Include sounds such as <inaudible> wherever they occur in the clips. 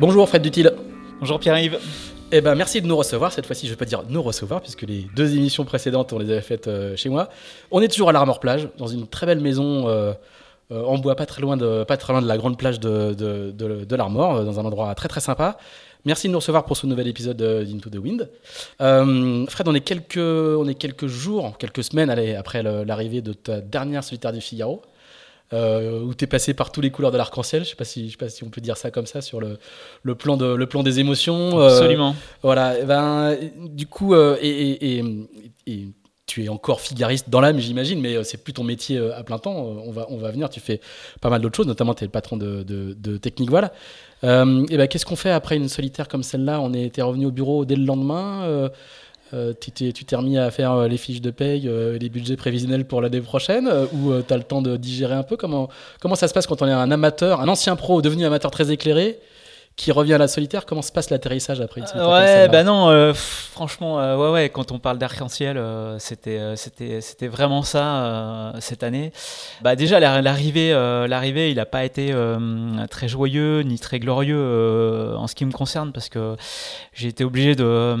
Bonjour Fred Dutil. Bonjour Pierre-Yves. Eh ben, merci de nous recevoir. Cette fois-ci, je ne vais pas dire nous recevoir, puisque les deux émissions précédentes, on les avait faites euh, chez moi. On est toujours à l'Armor Plage, dans une très belle maison euh, euh, en bois, pas très, loin de, pas très loin de la grande plage de, de, de, l'Armor, dans un endroit très très sympa. Merci de nous recevoir pour ce nouvel épisode d'Into the Wind. Fred, on est, quelques, on est quelques jours, quelques semaines allez, après l'arrivée de ta dernière solitaire du Figaro euh, où tu es passé par tous les couleurs de l'arc-en-ciel. Je sais pas si je sais pas si on peut dire ça comme ça sur le, le plan de le plan des émotions. Euh, Absolument. voilà. Eh ben du coup euh, et, et, et, tu es encore figariste dans l'âme, j'imagine, mais c'est plus ton métier à plein temps. On va on va venir. Tu fais pas mal d'autres choses, notamment tu es le patron de, de, de Technique Voilà. et ben qu'est-ce qu'on fait après une solitaire comme celle-là? On était revenu au bureau dès le lendemain. Euh, tu t'es remis à faire euh, les fiches de paye, euh, les budgets prévisionnels pour l'année prochaine, ou tu as le temps de digérer un peu? Comment, comment ça se passe quand on est un amateur, un ancien pro devenu amateur très éclairé qui revient à la solitaire, comment se passe l'atterrissage après une euh, Ouais, bah non, euh, franchement, euh, ouais, ouais, quand on parle d'arc-en-ciel, c'était, c'était, c'était vraiment ça cette année. Bah déjà l'arrivée, l'arrivée, il n'a pas été très joyeux ni très glorieux en ce qui me concerne parce que j'ai été obligé de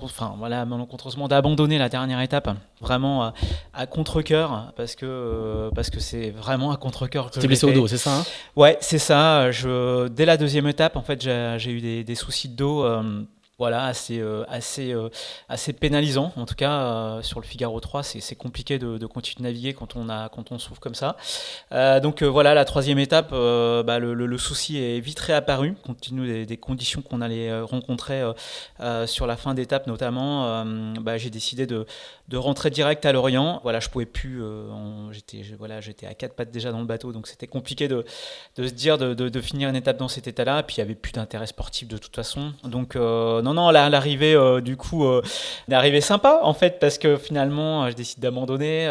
enfin voilà, malencontreusement d'abandonner la dernière étape, vraiment à, contre-cœur parce que parce que c'est vraiment à contre-cœur. Tu blessé au dos, c'est ça hein? Ouais, c'est ça. Je dès la deuxième étape en fait, j'ai eu des, soucis de dos. Euh, voilà, assez, euh, assez, euh, assez pénalisant. En tout cas, euh, sur le Figaro 3, c'est compliqué de, continuer de naviguer quand on, a, quand on souffre comme ça. donc voilà, la troisième étape, bah, le, souci est vite réapparu, compte tenu des, conditions qu'on allait rencontrer sur la fin d'étape notamment. Bah, J'ai décidé de, rentrer direct à Lorient. Voilà, je pouvais plus, j'étais voilà, à quatre pattes déjà dans le bateau, donc c'était compliqué de, de, se dire de, finir une étape dans cet état-là. Puis il n'y avait plus d'intérêt sportif de toute façon. Donc non, non, l'arrivée, euh, du coup, euh, l'arrivée sympa, en fait, parce que finalement, euh, je décide d'abandonner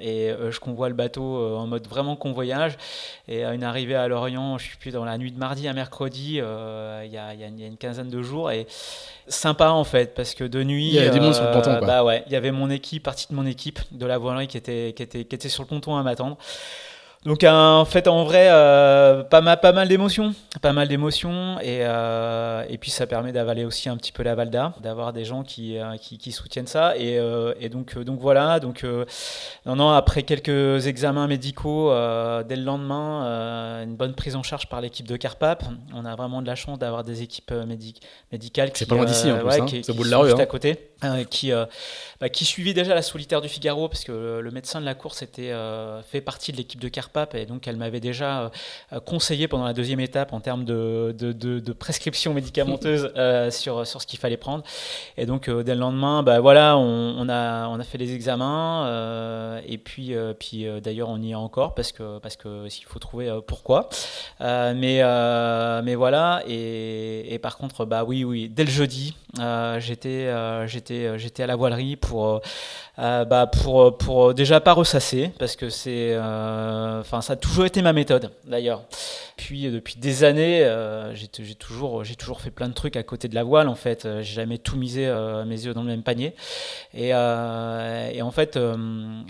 et je convoie le bateau en mode vraiment convoyage. Et à une arrivée à Lorient, je suis plus dans la nuit de mardi à mercredi, il y, a, une quinzaine de jours. Et sympa, en fait, parce que de nuit. Il y avait monde sur le ponton, quoi. Bah ouais, il y avait mon équipe, partie de mon équipe de la voilerie qui était, qui était, qui était sur le ponton à m'attendre. Donc en fait en vrai euh, pas mal pas mal d'émotions, pas mal d'émotions et, euh, et puis ça permet d'avaler aussi un petit peu la Valda, d'avoir des gens qui, euh, qui, qui, soutiennent ça. Et, euh, et donc donc voilà. Donc non non après quelques examens médicaux dès le lendemain une bonne prise en charge par l'équipe de Carpap, on a vraiment de la chance d'avoir des équipes médicales qui pas loin d'ici en plus, ouais, hein, qui, bout de la rue, à côté qui bah, qui suivit déjà la solitaire du Figaro parce que le médecin de la course était fait partie de l'équipe de Carpap et donc elle m'avait déjà euh, conseillé pendant la deuxième étape en termes de, de, de, prescription médicamenteuse <laughs> euh, sur, sur ce qu'il fallait prendre. Et donc euh, dès le lendemain, bah, voilà, on, a, on a fait les examens et puis, puis d'ailleurs on y est encore parce que parce que s'il faut trouver pourquoi. mais, mais voilà, et, et, par contre, bah oui, oui, dès le jeudi, j'étais j'étais j'étais à la voilerie pour bah pour pour déjà pas ressasser parce que c'est enfin ça a toujours été ma méthode d'ailleurs. Puis depuis des années, j'ai toujours j'ai toujours fait plein de trucs à côté de la voile en fait. J'ai jamais tout misé mes yeux dans le même panier. Et, et en fait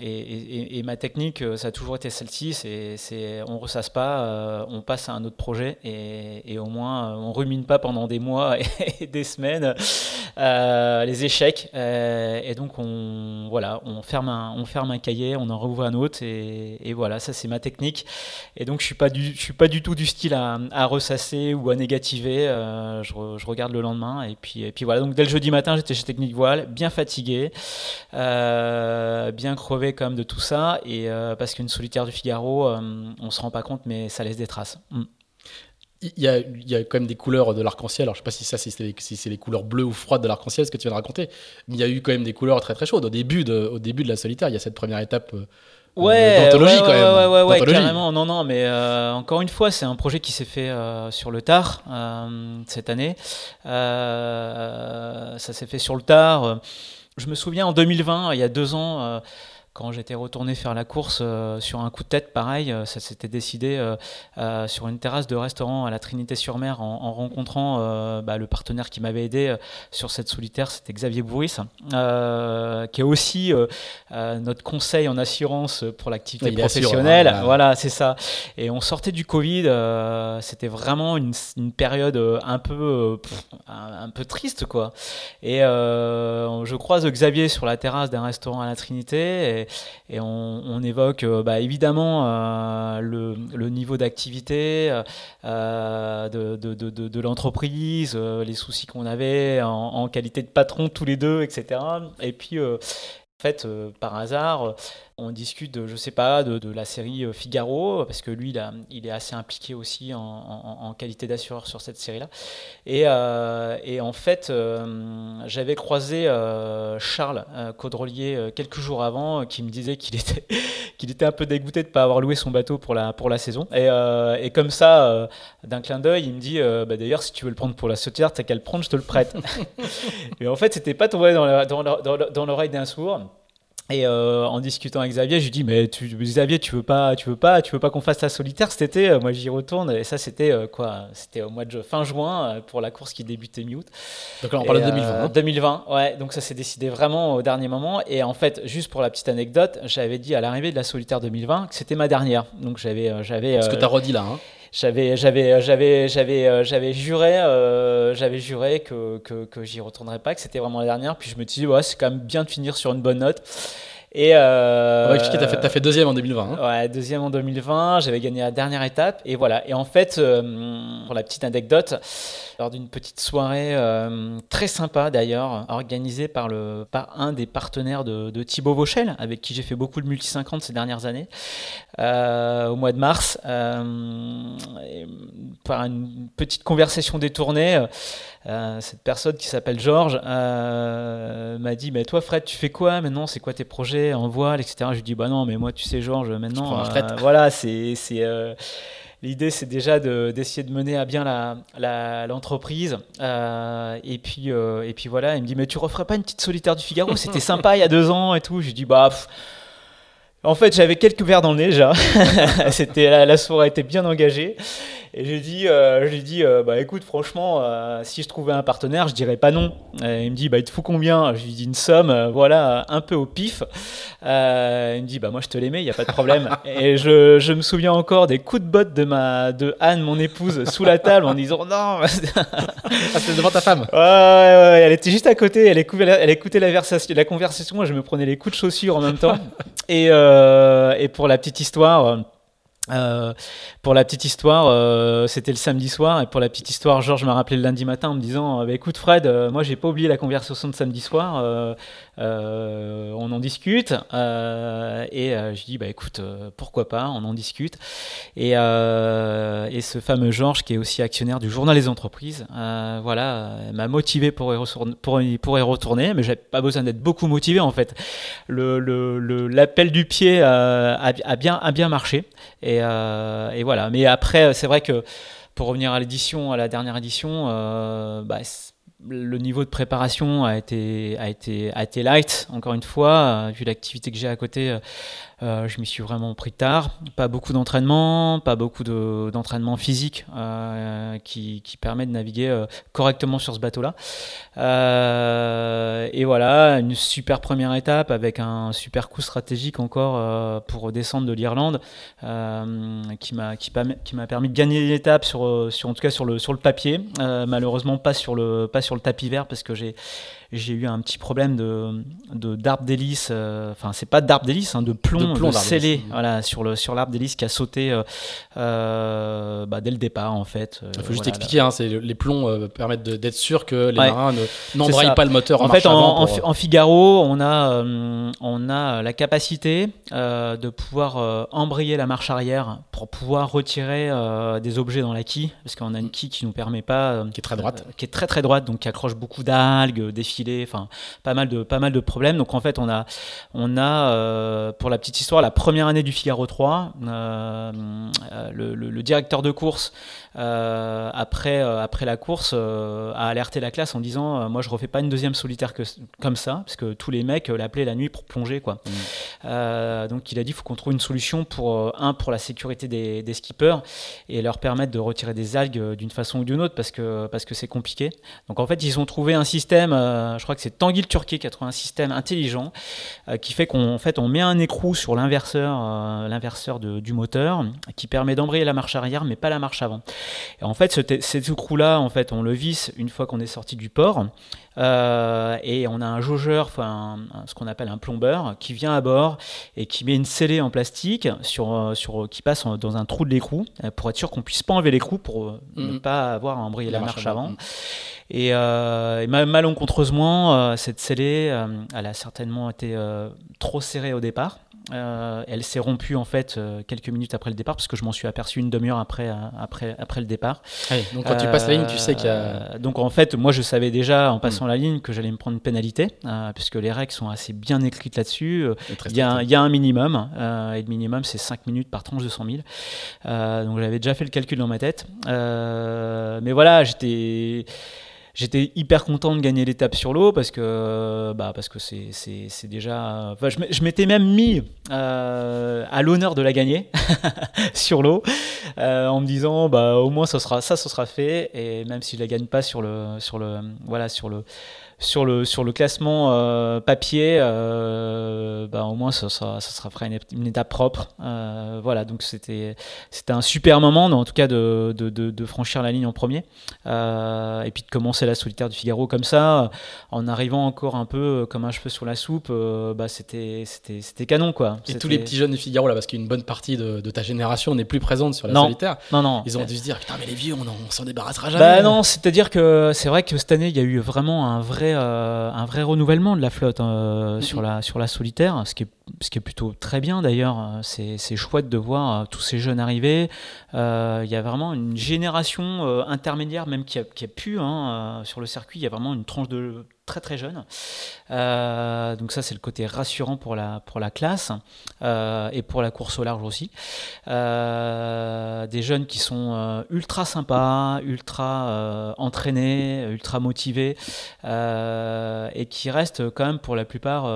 et, ma technique ça a toujours été celle-ci, c'est on ressasse pas, on passe à un autre projet et, au moins on rumine pas pendant des mois <laughs> et des semaines euh, les échecs. Euh, et donc, on, voilà, on, ferme un, on ferme un cahier, on en rouvre un autre. Et, voilà, ça, c'est ma technique. Et donc, je suis pas du, je suis pas du tout du style à, ressasser ou à négativer. Euh, je, regarde le lendemain. Et puis, et puis voilà. Donc, dès le jeudi matin, j'étais chez Technique Voile, bien fatigué, bien crevé comme de tout ça. Et parce qu'une solitaire du Figaro, on se rend pas compte, mais ça laisse des traces. Mm. Il y, a, il y, a, quand même des couleurs de l'arc-en-ciel. Alors, je sais pas si ça, c'est les, si les couleurs bleues ou froides de l'arc-en-ciel, ce que tu viens de raconter. Mais il y a eu quand même des couleurs très très chaudes. Au début de, au début de la solitaire, il y a cette première étape. Euh, ouais, d'anthologie ouais, quand même. Ouais, ouais, ouais, carrément. Non, non, mais euh, encore une fois, c'est un projet qui s'est fait euh, sur le tard cette année. ça s'est fait sur le tard. Je me souviens en 2020, il y a deux ans quand j'étais retourné faire la course euh, sur un coup de tête, pareil, euh, ça s'était décidé euh, sur une terrasse de restaurant à la Trinité-sur-Mer en, rencontrant bah, le partenaire qui m'avait aidé sur cette solitaire, c'était Xavier Bourris, qui est aussi notre conseil en assurance pour l'activité professionnelle. voilà, c'est ça. Et on sortait du Covid, c'était vraiment une, période un peu, un, peu triste, quoi. Et je croise Xavier sur la terrasse d'un restaurant à la Trinité. Et, et, on, évoque euh, bah, évidemment euh, le, niveau d'activité euh, de, l'entreprise, les soucis qu'on avait en, qualité de patron tous les deux, etc. Et puis, en fait, par hasard, on discute, de, je sais pas, de, la série euh, Figaro, parce que lui, il, est assez impliqué aussi en, qualité d'assureur sur cette série-là. Et, euh, en fait, euh, j'avais croisé Charles Caudrelier quelques jours avant, qui me disait <laughs> qu'il était, un peu dégoûté de ne pas avoir loué son bateau pour la, saison. Et, comme ça, d'un clin d'œil, il me dit, bah, d'ailleurs, si tu veux le prendre pour la sautière, t'as qu'à le prendre, je te le prête. <laughs> et en fait, c'était pas tombé dans l'oreille d'un sourd. Et euh, en discutant avec Xavier, je lui dis mais tu, Xavier, tu veux pas, tu veux pas, tu veux pas qu'on fasse la solitaire cet été? Moi, j'y retourne. Et ça, c'était euh, quoi? C'était au mois de fin juin euh, pour la course qui débutait mi-août. Donc là, on parle de 2020. 2020, ouais. Donc ça s'est décidé vraiment au dernier moment. Et en fait, juste pour la petite anecdote, j'avais dit à l'arrivée de la solitaire 2020 que c'était ma dernière. Donc j'avais, j'avais. Ce que tu as redit là. Hein j'avais j'avais j'avais j'avais j'avais juré j'avais juré que que, que j'y retournerais pas que c'était vraiment la dernière. Puis je me dis ouais c'est quand même bien de finir sur une bonne note et euh, On expliquer, t'as fait, as fait deuxième en 2020. Hein. Ouais, deuxième en 2020. J'avais gagné la dernière étape. Et voilà. Et en fait, euh, pour la petite anecdote, lors d'une petite soirée euh, très sympa d'ailleurs, organisée par, le, par un des partenaires de, de Thibaut Vauchel, avec qui j'ai fait beaucoup de multi 50 ces dernières années, euh, au mois de mars, par une petite conversation détournée. Cette personne qui s'appelle Georges m'a dit mais toi Fred tu fais quoi maintenant? C'est quoi tes projets en voile, etc. Je lui dis, bah non, mais moi, tu sais, Georges, maintenant, euh, voilà, c'est. Euh, l'idée, c'est déjà d'essayer de, mener à bien l'entreprise. La, euh, et, puis, et puis voilà, il me dit, mais tu referais pas une petite solitaire du Figaro? C'était <laughs> sympa il y a deux ans et tout. Je lui dis, bah. en fait, j'avais quelques verres dans le nez déjà. <laughs> C'était la, la, soirée était bien engagée. Et j'ai dit, euh, dis, euh, bah écoute, franchement, euh, si je trouvais un partenaire, je dirais pas non. Et il me dit, bah il te faut combien? Je lui dis une somme, voilà, un peu au pif. il me dit, bah moi je te l'aimais, il y a pas de problème. <laughs> et je, je, me souviens encore des coups de botte de ma, de Anne, mon épouse, sous la table en disant non. <laughs> ah, c'était devant ta femme. Ouais, ouais, ouais, elle était juste à côté, elle écoutait, elle écoutait la, la conversation, moi je me prenais les coups de chaussure en même temps. <laughs> et, et pour la petite histoire. Euh, pour la petite histoire, euh, c'était le samedi soir et pour la petite histoire, Georges m'a rappelé le lundi matin en me disant bah, "Écoute Fred, euh, moi j'ai pas oublié la conversation de samedi soir. Euh, on en discute. Euh, et euh, je dis, bah écoute, pourquoi pas, on en discute. Et, et ce fameux Georges, qui est aussi actionnaire du journal des entreprises, voilà, m'a motivé pour y, retourner, pour, pour y retourner, mais j'avais pas besoin d'être beaucoup motivé en fait. L'appel le, le, du pied a, bien, a bien marché. Et, et voilà. Mais après, c'est vrai que pour revenir à l'édition, à la dernière édition, bah, le niveau de préparation a été, a été, a été light, encore une fois, vu l'activité que j'ai à côté. Euh, je m'y suis vraiment pris tard. Pas beaucoup d'entraînement, pas beaucoup d'entraînement physique euh, qui, qui, permet de naviguer euh, correctement sur ce bateau-là. et voilà, une super première étape avec un super coup stratégique encore pour descendre de l'Irlande qui m'a qui, qui permis de gagner l'étape sur, sur en tout cas sur le sur le papier. malheureusement pas sur le pas sur le tapis vert parce que j'ai j'ai eu un petit problème de, d'arbre d'hélice, euh, enfin c'est pas d'arbre d'hélice, hein, de plomb, de scellé voilà, sur, le, sur l'arbre d'hélice qui a sauté euh, euh, bah, dès le départ en fait. Il faut juste expliquer, hein, c'est, les plombs permettent d'être sûr que les marins ne, n'embrayent pas le moteur en, en fait, en, en, Figaro, on a, on a la capacité de pouvoir embrayer la marche arrière pour pouvoir retirer des objets dans la quille, parce qu'on a une quille qui nous permet pas... qui est très droite. qui est très très droite, donc qui accroche beaucoup d'algues, des pas mal de pas mal de problèmes. Donc en fait, on a on a euh, pour la petite histoire la première année du Figaro 3, euh, euh, le, directeur de course après après la course a alerté la classe en disant moi je refais pas une deuxième solitaire que, comme ça parce que tous les mecs l'appelaient la nuit pour plonger quoi. Mmh. donc il a dit faut qu'on trouve une solution pour un pour la sécurité des, des skippers et leur permettre de retirer des algues d'une façon ou d'une autre parce que parce que c'est compliqué. Donc en fait ils ont trouvé un système je crois que c'est Tanguy Turquet qui a trouvé un système intelligent euh, qui fait qu'on fait, on met un écrou sur l'inverseur euh, l'inverseur du moteur qui permet d'embrayer la marche arrière mais pas la marche avant. Et en fait, cet écrou-là, en fait, on le visse une fois qu'on est sorti du port. Euh, et on a un jaugeur, enfin ce qu'on appelle un plombeur, qui vient à bord et qui met une scellée en plastique sur, sur, qui passe dans un trou de l'écrou pour être sûr qu'on puisse pas enlever l'écrou pour ne mhm. pas avoir à embrayer la, marche, avant. Et, euh, malencontreusement, euh, cette scellée, euh, elle a certainement été euh, trop serrée au départ. Elle s'est rompue en fait quelques minutes après le départ parce que je m'en suis aperçu une demi-heure après, après, après le départ. donc quand tu passes la ligne, tu sais qu'il y a. Donc en fait, moi je savais déjà en passant hmm. la ligne que j'allais me prendre une pénalité puisque les règles sont assez bien écrites là-dessus. Il y, a, il y, a un minimum et le minimum c'est 5 minutes par tranche de 100 000. donc j'avais déjà fait le calcul dans ma tête. mais voilà, j'étais J'étais hyper content de gagner l'étape sur l'eau parce que bah parce que c'est déjà. Je m'étais même mis euh, à l'honneur de la gagner <laughs> sur l'eau euh, en me disant bah au moins ça sera ça ce sera fait et même si je la gagne pas sur le sur le voilà sur le sur le, sur le classement euh, papier, bah, au moins ça, ça, ça sera fera une, étape propre. Voilà, donc c'était un super moment, en tout cas de, de, franchir la ligne en premier. et puis de commencer la solitaire du Figaro comme ça, en arrivant encore un peu comme un cheveu sur la soupe, bah, c'était canon. Quoi. Et tous les petits jeunes du Figaro, là, parce qu'une bonne partie de, ta génération n'est plus présente sur la non. solitaire, non, non. ils ont dû se dire Putain, mais les vieux, on, s'en débarrassera bah jamais. Bah non, c'est-à-dire que c'est vrai que cette année, il y a eu vraiment un vrai euh, un vrai renouvellement de la flotte euh, sur, la, sur la solitaire, ce qui est, ce qui est plutôt très bien d'ailleurs. C'est, chouette de voir euh, tous ces jeunes arriver. Il y a vraiment une génération intermédiaire même qui a, qui pu hein, sur le circuit. Il y a vraiment une tranche de très très jeune. Euh, donc ça c'est le côté rassurant pour la, pour la classe euh, et pour la course au large aussi. Euh, des jeunes qui sont ultra sympas, ultra entraînés, ultra motivés et qui restent quand même pour la plupart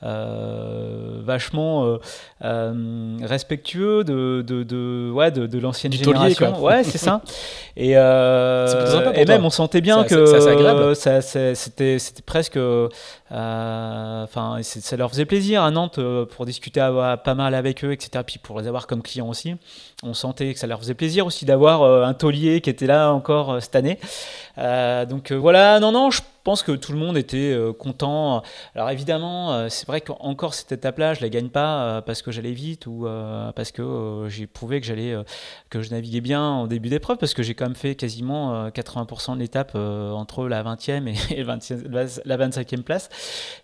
vachement respectueux de, de, de, ouais, de, de l'ancienne génération. ouais, c'est ça. <laughs> Et, et même on sentait bien que c'était c'était presque. Euh, enfin, ça leur faisait plaisir à Nantes euh, pour discuter pas mal avec eux, etc. Puis pour les avoir comme clients aussi. On sentait que ça leur faisait plaisir aussi d'avoir euh, un taulier qui était là encore cette année. donc voilà, non, non, je pense que tout le monde était content. Alors évidemment, c'est vrai qu'encore cette étape-là, je la gagne pas parce que j'allais vite ou parce que j'ai prouvé que j'allais que je naviguais bien en début d'épreuve parce que j'ai quand même fait quasiment 80% de l'étape entre la 20e et, <laughs> le 20 la 25e place.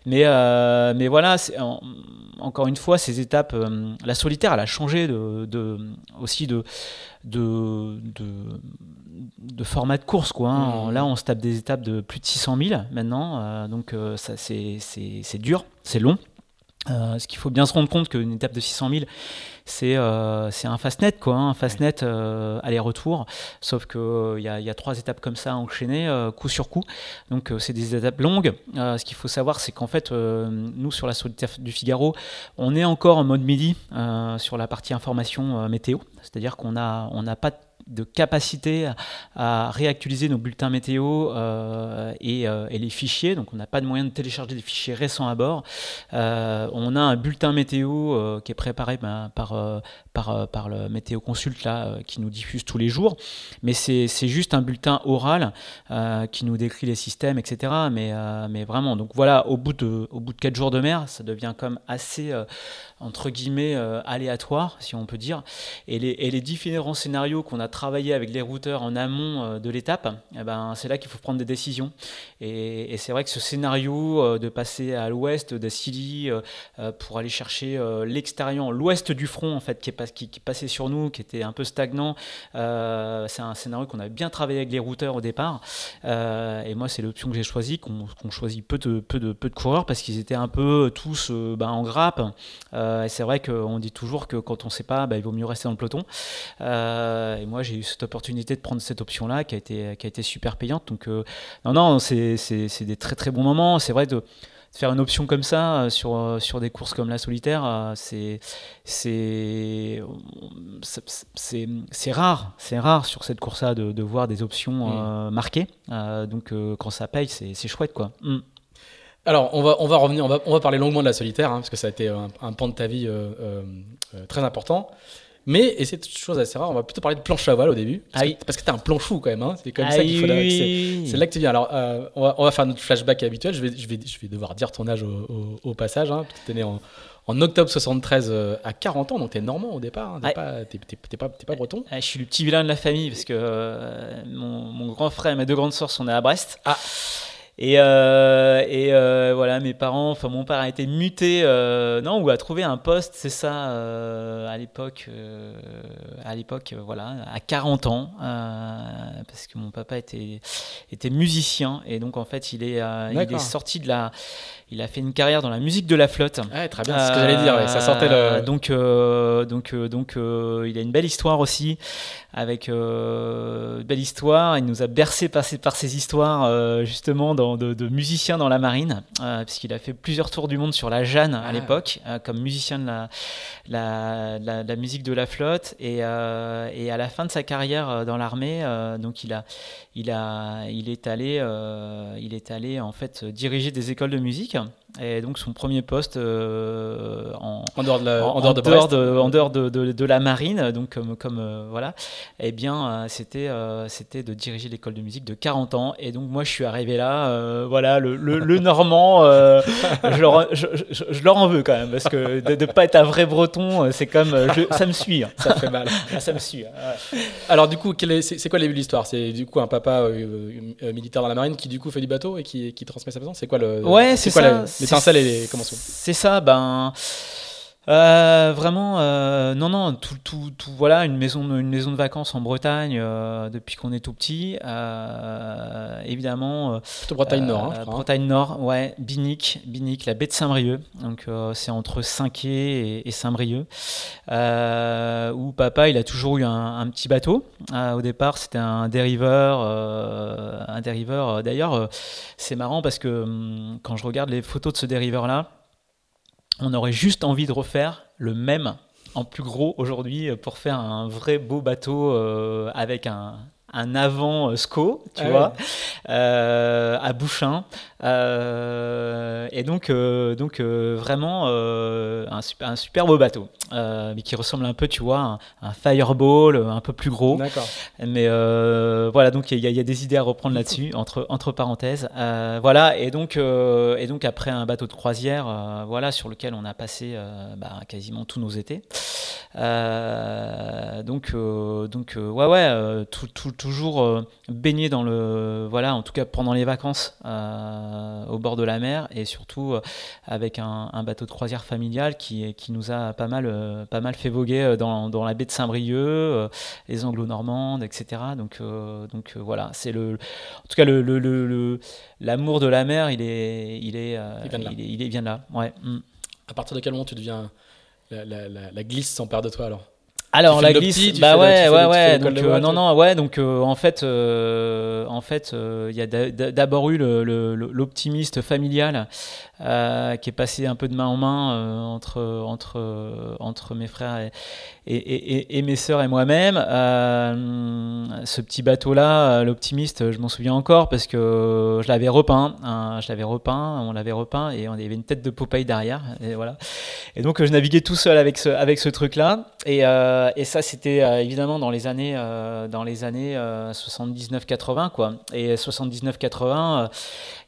Mais, euh, mais voilà, encore une fois, ces étapes, euh, la solitaire, elle a changé de, aussi de, de, de, format de course. Quoi, hein. mmh. Là, on se tape des étapes de plus de 600 000 maintenant, euh, donc ça, c'est dur, c'est long. Euh, ce qu'il faut bien se rendre compte qu'une étape de 600 000, c'est euh, un fastnet, quoi, hein, un fastnet euh, aller-retour. Sauf qu'il il y, y, a trois étapes comme ça enchaînées, coup sur coup. Donc c'est des étapes longues. ce qu'il faut savoir, c'est qu'en fait, nous, sur la solitaire du Figaro, on est encore en mode midi sur la partie information météo. C'est-à-dire qu'on n'a on a pas de de capacité à, réactualiser nos bulletins météo euh, euh, et, les fichiers. Donc on n'a pas de moyen de télécharger des fichiers récents à bord. Euh, on a un bulletin météo qui est préparé ben, par, par, le météo consulte là, qui nous diffuse tous les jours. Mais c'est juste un bulletin oral qui nous décrit les systèmes, etc. Mais, mais vraiment, donc voilà, au bout, de, au bout de 4 jours de mer, ça devient comme assez entre guillemets aléatoire, si on peut dire. Et les, différents scénarios qu'on a travailler avec les routeurs en amont euh, de l'étape, eh ben, c'est là qu'il faut prendre des décisions. Et, c'est vrai que ce scénario euh, de passer à l'ouest d'Assili euh, pour aller chercher l'extérieur, l'ouest du front en fait, qui, est, passait sur nous, qui était un peu stagnant, c'est un scénario qu'on avait bien travaillé avec les routeurs au départ. et moi, c'est l'option que j'ai choisie, qu'on choisit peu de, peu, de, peu de coureurs parce qu'ils étaient un peu tous ben, en grappe. Et c'est vrai qu'on dit toujours que quand on ne sait pas, ben, il vaut mieux rester dans le peloton. et moi, j'ai eu cette opportunité de prendre cette option-là qui, a été, qui a été super payante. Donc, euh, non, non, c'est des très très bons moments. C'est vrai de, faire une option comme ça euh, sur, euh, sur des courses comme la solitaire, c'est c'est rare, c'est rare sur cette course-là de, de, voir des options mm. marquées. donc, quand ça paye, c'est chouette, quoi. Mm. Alors, on va, on va revenir, on va, on va parler longuement de la solitaire, hein, parce que ça a été un, un pan de ta vie très important. Mais, et c'est une chose assez rare, on va plutôt parler de planche à voile au début. Parce, que, que t'es un planchou quand même, hein. c'est comme ça qu'il faut. C'est là que tu viens. Alors, euh, on, va, on, va, faire notre flashback habituel. Je vais, je vais, je vais devoir dire ton âge au, au, passage. Hein. Tu es né en, en, octobre 73 euh, à 40 ans, donc tu es normand au départ. Hein. T'es pas, pas, pas, breton. je suis le petit vilain de la famille parce que euh, mon, mon, grand frère et mes deux grandes sœurs sont nés à Brest. Ah. Et, euh, et euh, voilà, mes parents, enfin mon père a été muté, euh, non, ou a trouvé un poste, c'est ça, à l'époque, à l'époque, voilà, à 40 ans, parce que mon papa était, était musicien, et donc en fait, il est, il est sorti de la, il a fait une carrière dans la musique de la flotte. Ouais, très bien, c'est ce que j'allais dire, ça sortait le... Donc, donc, donc il a une belle histoire aussi, avec une belle histoire, il nous a bercé par ses, par ses histoires, justement, dans de, musicien dans la marine, euh, puisqu'il a fait plusieurs tours du monde sur la Jeanne à ah. l'époque, euh, comme musicien de la, la, musique de la flotte. Et, euh, et, à la fin de sa carrière dans l'armée, donc il, a, il, a, il, est allé, il est allé en fait diriger des écoles de musique. Tja Et donc son premier poste euh, en, en, dehors de la, en, dehors, de, dehors de, en dehors de, de, la marine, donc comme, comme euh, voilà, eh bien euh, c'était c'était de diriger l'école de musique de 40 ans. Et donc moi je suis arrivé là, voilà, le, le, normand, <laughs> je, leur, je, je, leur en veux quand même parce que de ne pas être un vrai breton, c'est comme ça me suit, hein. ça fait mal, <laughs> ça me suit. Hein. Alors du coup, c'est quoi le début de l'histoire? C'est du coup un papa militaire dans la marine qui du coup fait du bateau et qui, qui transmet sa passion. C'est quoi le Ouais, c'est ça. L'étincelle et C'est ça, ben. Euh, vraiment, euh, non, non, tout, tout, tout, voilà, une maison, une maison de vacances en Bretagne euh, depuis qu'on est tout petit. évidemment. Plutôt Bretagne Nord, hein, Bretagne Nord, ouais, Binic, Binic, la baie de Saint-Brieuc. Donc c'est entre Saint-Quay et, Saint-Brieuc. où papa, il a toujours eu un, petit bateau. au départ, c'était un dériveur, un dériveur. D'ailleurs, c'est marrant parce que hum, quand je regarde les photos de ce dériveur-là on aurait juste envie de refaire le même en plus gros aujourd'hui pour faire un vrai beau bateau euh, avec un, un avant euh, SCO, tu ah vois, euh, à Bouchain. Euh, et donc, donc vraiment un, super, un super beau bateau, mais qui ressemble un peu, tu vois, un, un fireball un peu plus gros. Mais voilà, donc il y, y, a des idées à reprendre là-dessus, <laughs> entre, entre parenthèses. voilà, et donc, et donc après un bateau de croisière, voilà, sur lequel on a passé bah, quasiment tous nos étés. donc, donc ouais, ouais, tout, tout toujours euh, baigner dans le voilà en tout cas pendant les vacances euh, au bord de la mer et surtout euh, avec un, bateau de croisière familial qui, qui nous a pas mal pas mal fait voguer dans, dans la baie de Saint-Brieuc les anglo-normandes etc donc donc voilà c'est le en tout cas le, le, l'amour de la mer il est il est il vient de là, il, vient de là. Ouais. Mm. À partir de quel moment tu deviens la, la, la, la glisse sans peur de toi alors? Alors la glisse, bah ouais, ouais, ouais. Donc euh, non, non, ouais. Donc euh, en fait, euh, en fait, il y a d'abord eu l'optimiste familial qui est passé un peu de main en main entre entre entre mes frères et, et, et, mes sœurs et moi-même. ce petit bateau-là, l'optimiste, je m'en souviens encore parce que je l'avais repeint, hein, je l'avais repeint, on l'avait repeint et on avait une tête de Popeye derrière. Et voilà. Et donc je naviguais tout seul avec ce avec ce truc-là et euh, ça, c'était euh, évidemment dans les années, euh, dans les années 79-80, quoi. Et 79-80,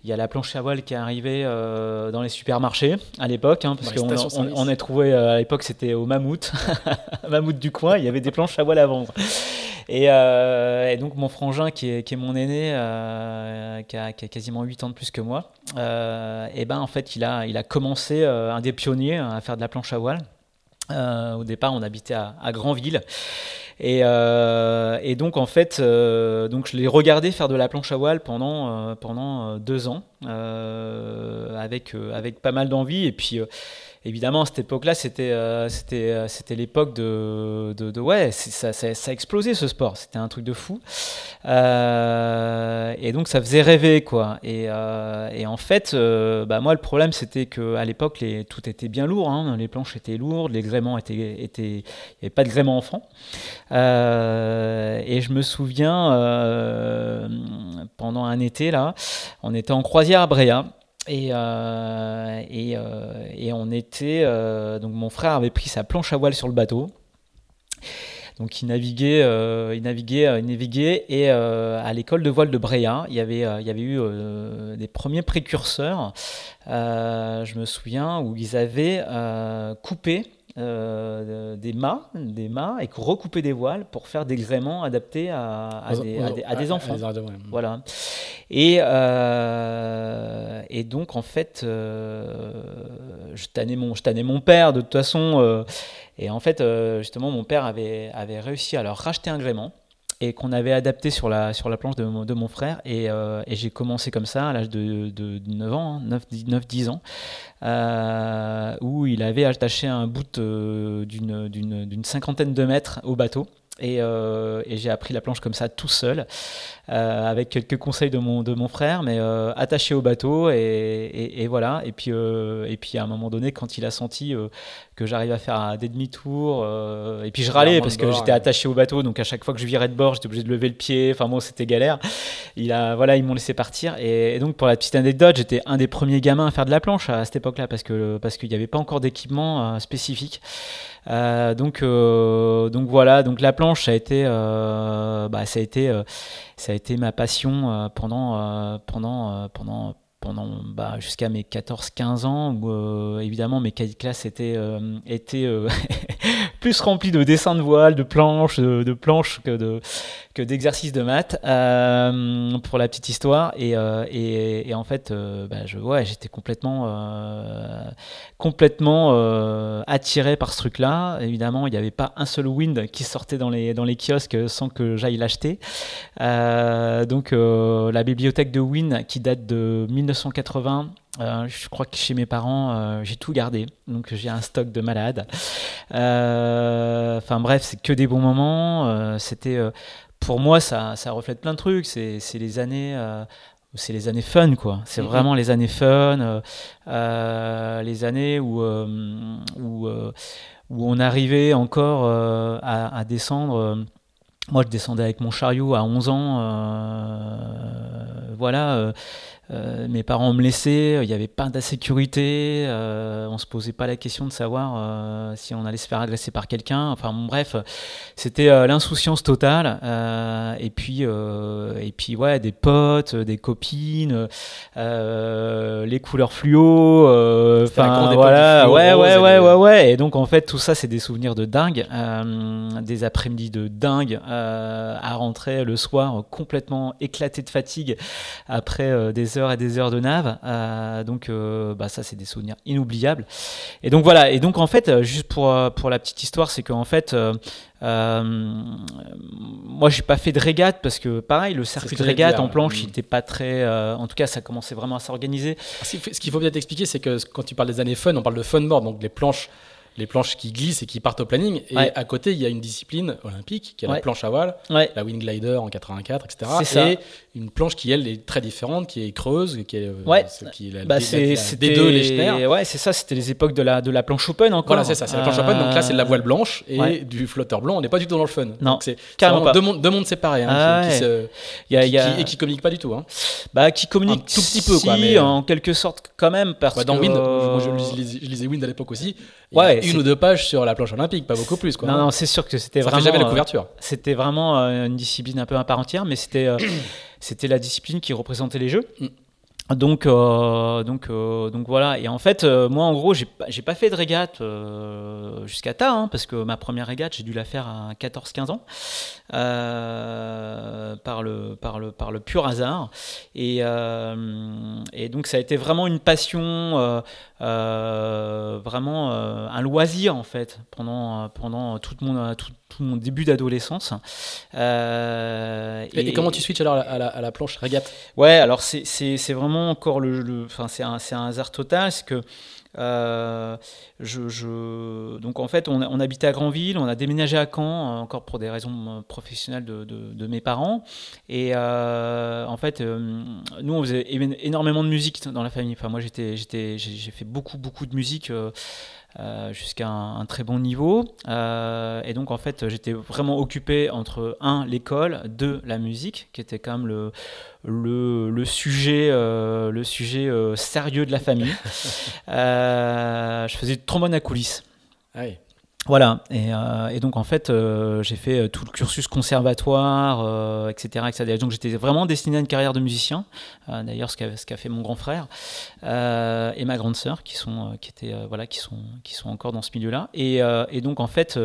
il y a la planche à voile qui est arrivée dans les supermarchés à l'époque, hein, parce qu'on on, on, a trouvé à l'époque, c'était au Mammouth, <laughs> Mammouth du coin, il y avait des planches à voile à vendre. Et, et donc mon frangin, qui est, qui est mon aîné, qui a, qui, a, quasiment 8 ans de plus que moi, et ben en fait, il a, il a commencé un des pionniers à faire de la planche à voile. Euh, au départ, on habitait à, à Granville. Et, euh, et, donc, en fait, euh, donc je l'ai regardé faire de la planche à voile pendant, pendant deux ans, avec, avec pas mal d'envie. Et puis, évidemment, à cette époque-là, c'était euh, euh, l'époque de, ouais, ça, explosé ce sport. C'était un truc de fou. Euh, et donc ça faisait rêver quoi. Et, en fait, bah moi le problème c'était que à l'époque tout était bien lourd. Hein. Les planches étaient lourdes, les gréements étaient étaient il n'y avait pas de gréement enfant. et je me souviens pendant un été là, on était en croisière à Bréa. Et, euh, euh, et, on était. Euh, donc mon frère avait pris sa planche à voile sur le bateau. Donc il naviguait, il naviguait, il naviguait. Et à l'école de voile de Bréa, il y avait, il y avait eu des premiers précurseurs. je me souviens où ils avaient coupé euh, des mâts, des mâts et recouper des voiles pour faire des gréements adaptés à, des, enfants. Voilà. Et, euh, et donc en fait, euh, je tannais mon, je tannais mon père de toute façon. et en fait, justement, mon père avait, avait réussi à leur racheter un gréement et qu'on avait adapté sur la, sur la planche de mon, frère. Et, euh, et j'ai commencé comme ça à l'âge de, de, 9 ans, 9-10 hein, ans, euh, où il avait attaché un bout d'une cinquantaine de mètres au bateau. Et, euh, j'ai appris la planche comme ça tout seul, euh, avec quelques conseils de mon, de mon frère, mais euh, attaché au bateau. Et, et, voilà. Et puis, et puis à un moment donné, quand il a senti que j'arrivais à faire des demi-tours, et puis je râlais parce que j'étais attaché au bateau, donc à chaque fois que je virais de bord, j'étais obligé de lever le pied. Enfin bon, c'était galère. Il a, voilà, ils m'ont laissé partir. Et, donc pour la petite anecdote, j'étais un des premiers gamins à faire de la planche à, cette époque-là parce que parce qu'il n'y avait pas encore d'équipement spécifique. Euh, donc, euh, donc voilà, donc la planche, ça a été, euh, bah, ça a été, ça a été ma passion pendant, pendant, pendant pendant bah, jusqu'à mes 14-15 ans, où évidemment mes cahiers de classe étaient, étaient <laughs> plus remplis de dessins de voile, de planches, de, planches que que d'exercices de maths pour la petite histoire. Et, et en fait, bah, je, j'étais complètement complètement euh, attiré par ce truc-là. Évidemment, il n'y avait pas un seul Wind qui sortait dans les, dans les kiosques sans que j'aille l'acheter. Euh, donc, euh, la bibliothèque de Wind qui date de 1980. Je crois que chez mes parents, j'ai tout gardé. Donc, j'ai un stock de malades. Enfin, bref, c'est que des bons moments. C'était pour moi, ça, ça, reflète plein de trucs. C'est les années c'est les années fun, quoi. C'est mhm. vraiment les années fun, euh, euh, les années où, euh, où, où, on arrivait encore à, descendre. moi, je descendais avec mon chariot à 11 ans. voilà euh, mes parents me laissaient, il n'y avait pas d'insécurité, euh, on se posait pas la question de savoir euh, si on allait se faire agresser par quelqu'un. Enfin bref, c'était euh, l'insouciance totale. et puis et puis ouais, des potes, des copines, les couleurs fluo. Enfin voilà, ouais ouais ouais ouais ouais. Et donc en fait tout ça c'est des souvenirs de dingue, des après-midi de dingue à rentrer le soir complètement éclaté de fatigue après des des heures et des heures de nave. donc, bah, ça, c'est des souvenirs inoubliables. Et donc, voilà. Et donc, en fait, juste pour, pour la petite histoire, c'est qu'en fait, euh, moi, j'ai pas fait de régate parce que, pareil, le circuit de régate en planche, il n'était pas très. en tout cas, ça commençait vraiment à s'organiser. Ce qu'il faut bien t'expliquer, c'est que quand tu parles des années fun, on parle de fun board, donc les planches les planches qui glissent et qui partent au planning. Et à côté, il y a une discipline olympique qui est la planche à voile, la Wing Glider en 84, etc. Et une planche qui, elle, est très différente, qui est creuse, qui est, ouais. qui est bah, des deux légères. Ouais, c'est ça, c'était les époques de la, de la planche open encore. Voilà, c'est ça, c'est la planche open. Donc là, c'est de la voile blanche et du flotteur blanc. On n'est pas du tout dans le fun. Non, c'est carrément deux mondes, deux mondes séparés hein, ah qui, y a, y a... et qui communiquent pas du tout. Hein. Bah, qui communiquent tout petit peu, quoi. Mais... en quelque sorte, quand même. Parce bah, dans que... Wind, je, lisais Wind à l'époque aussi. Ouais, une ou deux pages sur la planche olympique, pas beaucoup plus. Quoi. Non, non, c'est sûr que c'était vraiment. jamais la couverture. Euh, c'était vraiment euh, une discipline un peu à part entière, mais c'était euh, c'était la discipline qui représentait les jeux. Mm. Donc, euh, donc, euh, donc voilà. Et en fait, euh, moi, en gros, j'ai pas, pas fait de régate jusqu'à tard, hein, parce que ma première régate, j'ai dû la faire à 14-15 ans, par, le, par, le, par le pur hasard. Et, et, donc, ça a été vraiment une passion, vraiment un loisir, en fait, pendant, pendant tout, mon, tout, mon début d'adolescence. Et, et, comment tu switches alors à la, à la planche régate? Ouais, alors c'est vraiment encore le, enfin c'est un, un, hasard total, c'est que euh, je, donc en fait, on, habitait à Granville, on a déménagé à Caen, euh, encore pour des raisons euh, professionnelles de, de, mes parents. Et en fait, nous, on faisait énormément de musique dans la famille. Enfin, moi, j'ai fait beaucoup, beaucoup de musique. Jusqu'à un, très bon niveau. et donc, en fait, j'étais vraiment occupé entre, un, l'école, deux, la musique, qui était quand même le, le, le sujet, euh, le sujet euh, sérieux de la famille. <laughs> Euh, je faisais du trombone à coulisses. Ah voilà, et, euh, et, donc en fait, euh, j'ai fait euh, tout le cursus conservatoire, etc., etc. Donc j'étais vraiment destiné à une carrière de musicien, d'ailleurs ce qu'a fait mon grand frère et ma grande sœur, qui sont, qui étaient, voilà, qui sont, qui sont encore dans ce milieu-là. Et, et, donc en fait,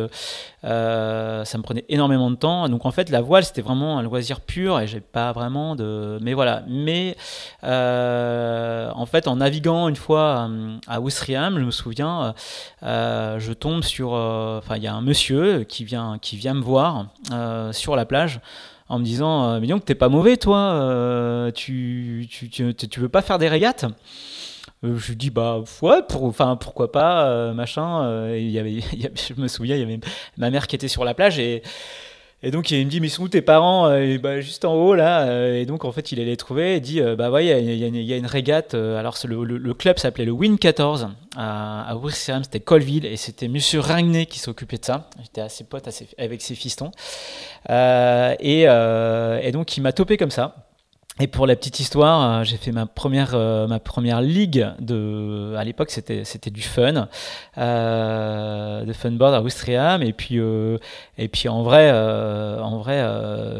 ça me prenait énormément de temps. Donc en fait, la voile c'était vraiment un loisir pur et j'ai pas vraiment de, mais voilà. Mais en fait, en naviguant une fois à Ouistreham, je me souviens, je tombe sur enfin, il y a un monsieur qui vient, qui vient me voir euh, sur la plage en me disant euh, Mais donc, t'es pas mauvais, toi tu, tu, tu, veux pas faire des régates? Je lui dis bah ouais pour, enfin pourquoi pas machin <laughs> il y avait, je me souviens il y avait ma mère qui était sur la plage et et donc il me dit mais sont où tes parents? Euh, bah, Juste en haut là. Euh, et donc en fait il allait les trouver et dit euh, bah ouais il y, a une régate. alors le, club s'appelait le Win 14 à, à c'était Colville et c'était Monsieur Ragné qui s'occupait de ça. J'étais assez pote avec ses fistons. Et, et, donc il m'a topé comme ça. Et pour la petite histoire, euh, j'ai fait ma première, euh, ma première ligue de, à l'époque c'était, c'était du fun, euh, de funboard à Ouistreham. Et puis, euh, et puis en vrai, en vrai,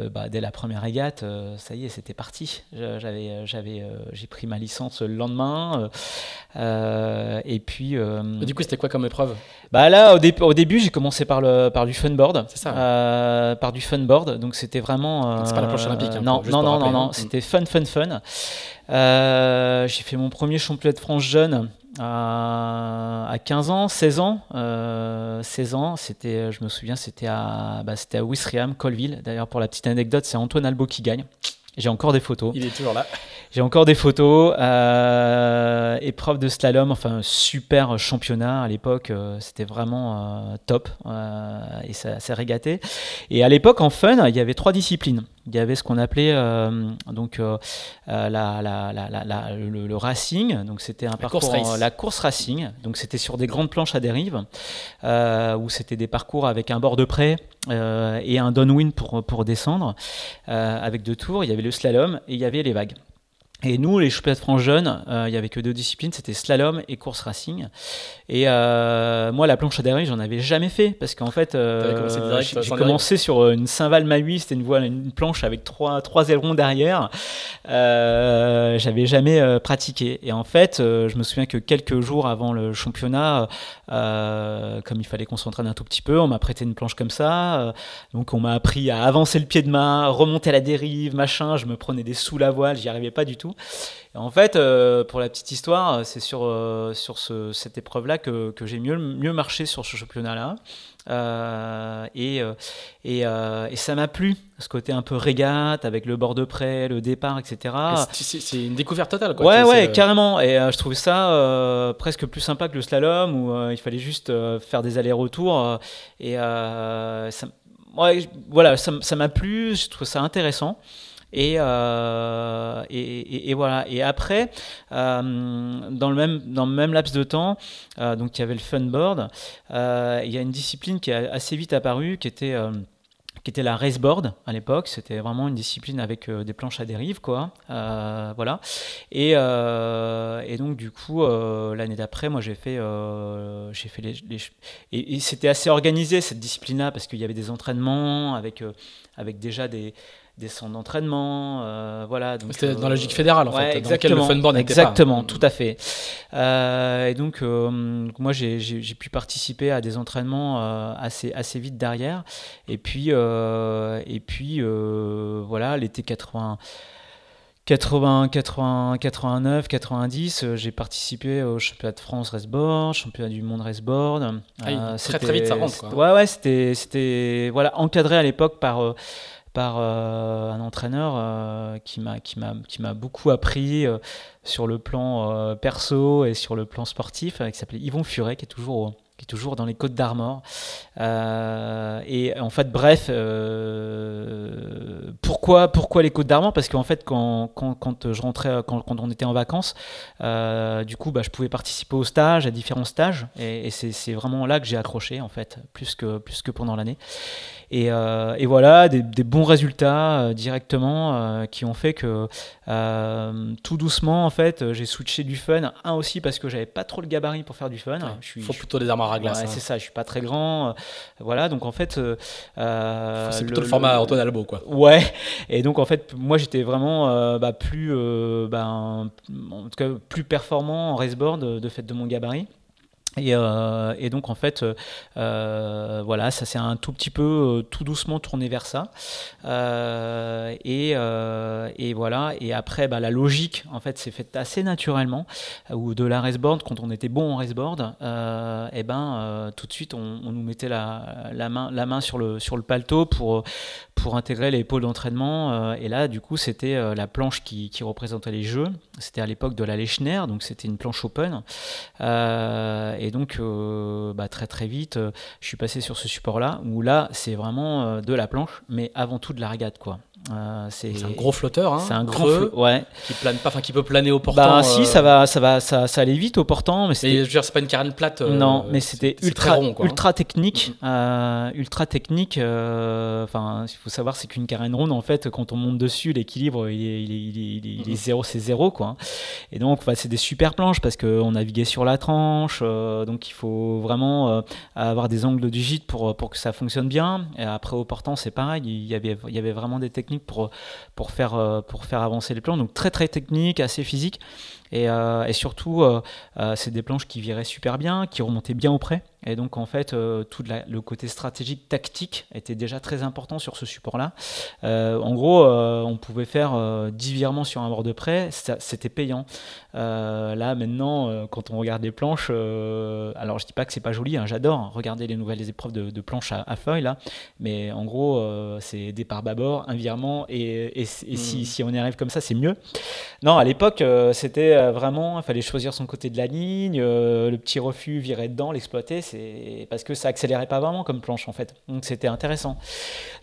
bah, dès la première régate, ça y est, c'était parti. J'avais, j'avais, j'ai pris ma licence le lendemain. et puis. du coup, c'était quoi comme épreuve? Bah là, au, au début, j'ai commencé par le, par du funboard. C'est ça. par du funboard. Donc c'était vraiment. c'est pas la planche olympique. Hein, non, non, non, non, non, c'était fun, fun, fun. Euh, j'ai fait mon premier championnat de France jeune à, 15 ans, 16 ans. 16 euh, ans, c'était, je me souviens, c'était à, bah, c'était à Ouistreham, Colville. D'ailleurs, pour la petite anecdote, c'est Antoine Albo qui gagne. J'ai encore des photos. Il est toujours là. J'ai encore des photos. Euh, épreuve de slalom, enfin super championnat à l'époque. Euh, c'était vraiment euh, top et ça s'est régaté. Et à l'époque, en fun, il y avait trois disciplines. Il y avait ce qu'on appelait donc la, la, la, le, racing. Donc c'était un parcours, course la course racing. Donc c'était sur des grandes planches à dérive où c'était des parcours avec un bord de près et un downwind pour pour descendre avec deux tours. Il y avait le slalom et il y avait les vagues. Et nous, les championnats de France jeunes, euh, il n'y avait que deux disciplines, c'était slalom et course racing. Et euh, moi, la planche à dérive, j'en avais jamais fait parce qu'en fait, euh, j'ai commencé sur une Saint-Val Maui, c'était une voile, une planche avec trois, trois ailerons derrière. j'avais jamais pratiqué. Et en fait, je me souviens que quelques jours avant le championnat, comme il fallait qu'on s'entraîne un tout petit peu, on m'a prêté une planche comme ça. donc on m'a appris à avancer le pied de main, remonter à la dérive, machin. Je me prenais des sous la voile, j'y arrivais pas du tout. Et en fait, pour la petite histoire, c'est sur, sur cette épreuve-là que, que j'ai mieux, mieux marché sur ce championnat-là. Euh, et, euh, euh, et, ça m'a plu, ce côté un peu régate avec le bord de près, le départ, etc. C'est une découverte totale. Quoi. Ouais, ouais, carrément. Et je trouvais ça presque plus sympa que le slalom où il fallait juste faire des allers-retours. et ça, ouais, voilà, ça m'a plu, je trouve ça intéressant. Euh, et, et, voilà. Et après, euh, dans, le même, dans le même laps de temps, euh, donc il y avait le funboard, il y a une discipline qui est assez vite apparue, qui était qui était la raceboard à l'époque. C'était vraiment une discipline avec des planches à dérive, quoi. voilà. Et, et, donc du coup, l'année d'après, moi j'ai fait, j'ai fait les, et, et c'était assez organisé cette discipline-là parce qu'il y avait des entraînements avec, avec déjà des des centres d'entraînement, euh, voilà. C'était dans la logique fédérale en fait, exactement, dans le Exactement, pas. tout à fait. Euh, et donc, euh, moi, j'ai pu participer à des entraînements assez, assez vite derrière. Et puis, et puis voilà, l'été 80. 80, 80, 89, 90, j'ai participé au championnat de France raceboard, championnat du monde raceboard. Ah, très très vite ça rentre. Quoi. Ouais ouais, c'était c'était voilà encadré à l'époque par par euh, un entraîneur euh, qui m'a beaucoup appris euh, sur le plan perso et sur le plan sportif qui s'appelait Yvon Furet qui est toujours qui est toujours dans les Côtes d'Armor. et en fait, bref, pourquoi, pourquoi les Côtes d'Armor? Parce qu'en fait, quand, quand, quand, je rentrais, quand, quand, on était en vacances, du coup, bah, je pouvais participer aux stages, à différents stages, et, et c'est vraiment là que j'ai accroché, en fait, plus que, plus que pendant l'année. Euh, et, voilà, des, bons résultats euh, directement euh, qui ont fait que tout doucement, en fait, j'ai switché du fun. Un aussi parce que j'avais pas trop le gabarit pour faire du fun. Il faut plutôt des armes à glace. Hein. C'est ça, je suis pas très grand. voilà, donc en fait. c'est plutôt le, format Antoine Albo, quoi. Ouais, et donc en fait, moi j'étais vraiment bah, plus, bah, en tout cas, plus performant en raceboard de fait de mon gabarit. Et, euh, et, donc en fait, euh, voilà, ça s'est un tout petit peu, euh, tout doucement tourné vers ça. Euh, et, euh, voilà. Et après, bah, la logique, en fait, s'est faite assez naturellement. Ou de la raceboard, quand on était bon en raceboard, et ben tout de suite, on, nous mettait la, main, sur le sur le paletot pour pour intégrer les pôles d'entraînement. et là, du coup, c'était la planche qui, représentait les jeux. C'était à l'époque de la Lechner, donc c'était une planche open. Euh, et donc, euh, bah, très très vite, euh, je suis passé sur ce support-là, où là, c'est vraiment de la planche, mais avant tout de la régate, quoi. Euh, c'est un gros flotteur, hein, c'est un creux, ouais. qui plane pas, enfin qui peut planer au portant. Bah si, ça va, ça va, ça, ça allait vite au portant, mais, dire, c'est pas une carène plate. non, mais c'était ultra, rond, quoi, ultra technique, ultra technique. Enfin, il faut savoir, c'est qu'une carène ronde, en fait, quand on monte dessus, l'équilibre, il est, il est, il est, il est, zéro, c'est zéro, quoi. Et donc, bah, c'est des super planches parce qu'on naviguait sur la tranche, donc il faut vraiment avoir des angles de gîte pour pour que ça fonctionne bien. Et après au portant, c'est pareil, il y avait, il y avait vraiment des techniques pour, pour, faire, euh, pour faire avancer les plans. Donc très très technique, assez physique. Et, euh, et surtout, euh, c'est des planches qui viraient super bien, qui remontaient bien auprès. Et donc, en fait, euh, tout le côté stratégique, tactique était déjà très important sur ce support-là. Euh, en gros, euh, on pouvait faire 10 virements sur un bord de près, c'était payant. là, maintenant, quand on regarde les planches, alors je dis pas que c'est pas joli, hein, j'adore regarder les nouvelles épreuves de, planches à, feuilles, là, mais en gros, c'est départ bâbord, un virement, et, et, si, mmh. si, on y arrive comme ça, c'est mieux. Non, à l'époque, c'était vraiment, il fallait choisir son côté de la ligne, le petit refus virer dedans, l'exploiter, parce que ça accélérait pas vraiment comme planche en fait. Donc c'était intéressant.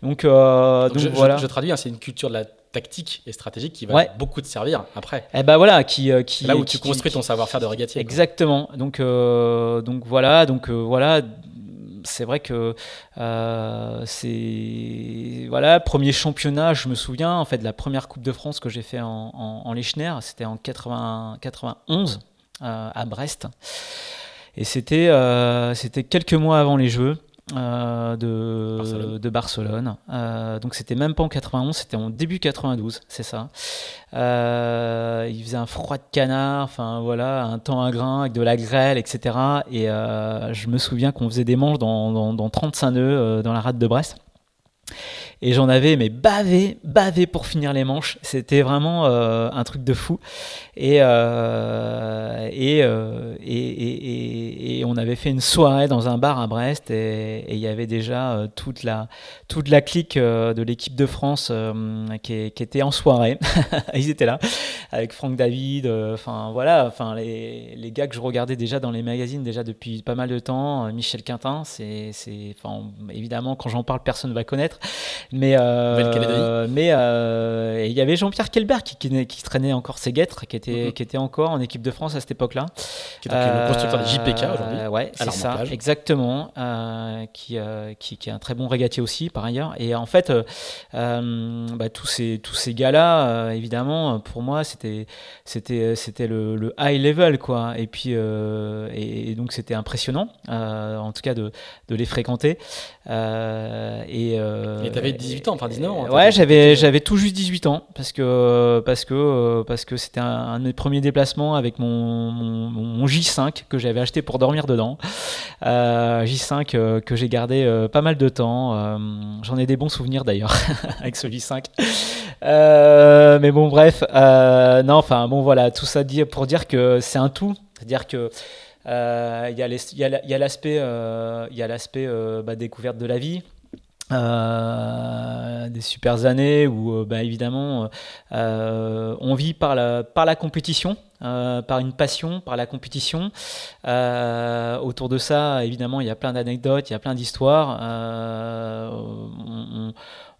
Donc, euh, je, voilà. Je, traduis, hein, c'est une culture de la tactique et stratégique qui va beaucoup te servir après. Et eh ben voilà, qui, euh, qui là où tu construis ton savoir-faire de régatier. Exactement. Donc euh, donc voilà, donc voilà. C'est vrai que c'est voilà premier championnat. Je me souviens en fait de la première Coupe de France que j'ai fait en, en. C'était en 80, 91 à Brest. Et c'était euh, c'était quelques mois avant les Jeux. de, de Barcelone. donc c'était même pas en 91, c'était en début 92, c'est ça. il faisait un froid de canard, enfin voilà, un temps à grain avec de la grêle, etc. Et je me souviens qu'on faisait des manches dans, dans, dans 35 nœuds dans la rade de Brest. Et j'en avais mais bavé, bavé pour finir les manches. C'était vraiment euh, un truc de fou. Et, euh, euh, et, et, et, on avait fait une soirée dans un bar à Brest et il y avait déjà toute, la, toute la clique de l'équipe de France qui, qui, était en soirée. <laughs> Ils étaient là avec Franck David. Enfin voilà, enfin les, les, gars que je regardais déjà dans les magazines déjà depuis pas mal de temps. Michel Quintin, c'est évidemment quand j'en parle personne ne va connaître. Mais euh, mais euh, il y avait Jean-Pierre Kelbert qui, qui, traînait encore ses guêtres, qui était, mhm. qui était encore en équipe de France à cette époque-là. Qui est le constructeur de JPK aujourd'hui. Euh, ouais, c'est ça, exactement. qui, qui, qui, est un très bon régatier aussi, par ailleurs. Et en fait, bah, tous ces, tous ces gars-là, évidemment, pour moi, c'était, le, le, high level, quoi. Et puis, et, donc, c'était impressionnant, en tout cas, de, de les fréquenter. et et t'avais 18 ans, enfin 19 ans. Ouais, j'avais, j'avais tout juste 18 ans parce que, parce que, parce que c'était un, de mes premiers déplacements avec mon, mon, J5 que j'avais acheté pour dormir dedans. Euh, J5 euh, que j'ai gardé euh, pas mal de temps. j'en ai des bons souvenirs d'ailleurs <laughs> avec ce J5. mais bon, bref. non, enfin, bon, voilà, tout ça pour dire que c'est un tout. C'est-à-dire que. Il y a l'aspect il y a l'aspect bah, découverte de la vie euh, des super années où euh, bah, évidemment euh, on vit par la, par la compétition, par une passion, par la compétition. autour de ça, évidemment, il y a plein d'anecdotes, il y a plein d'histoires.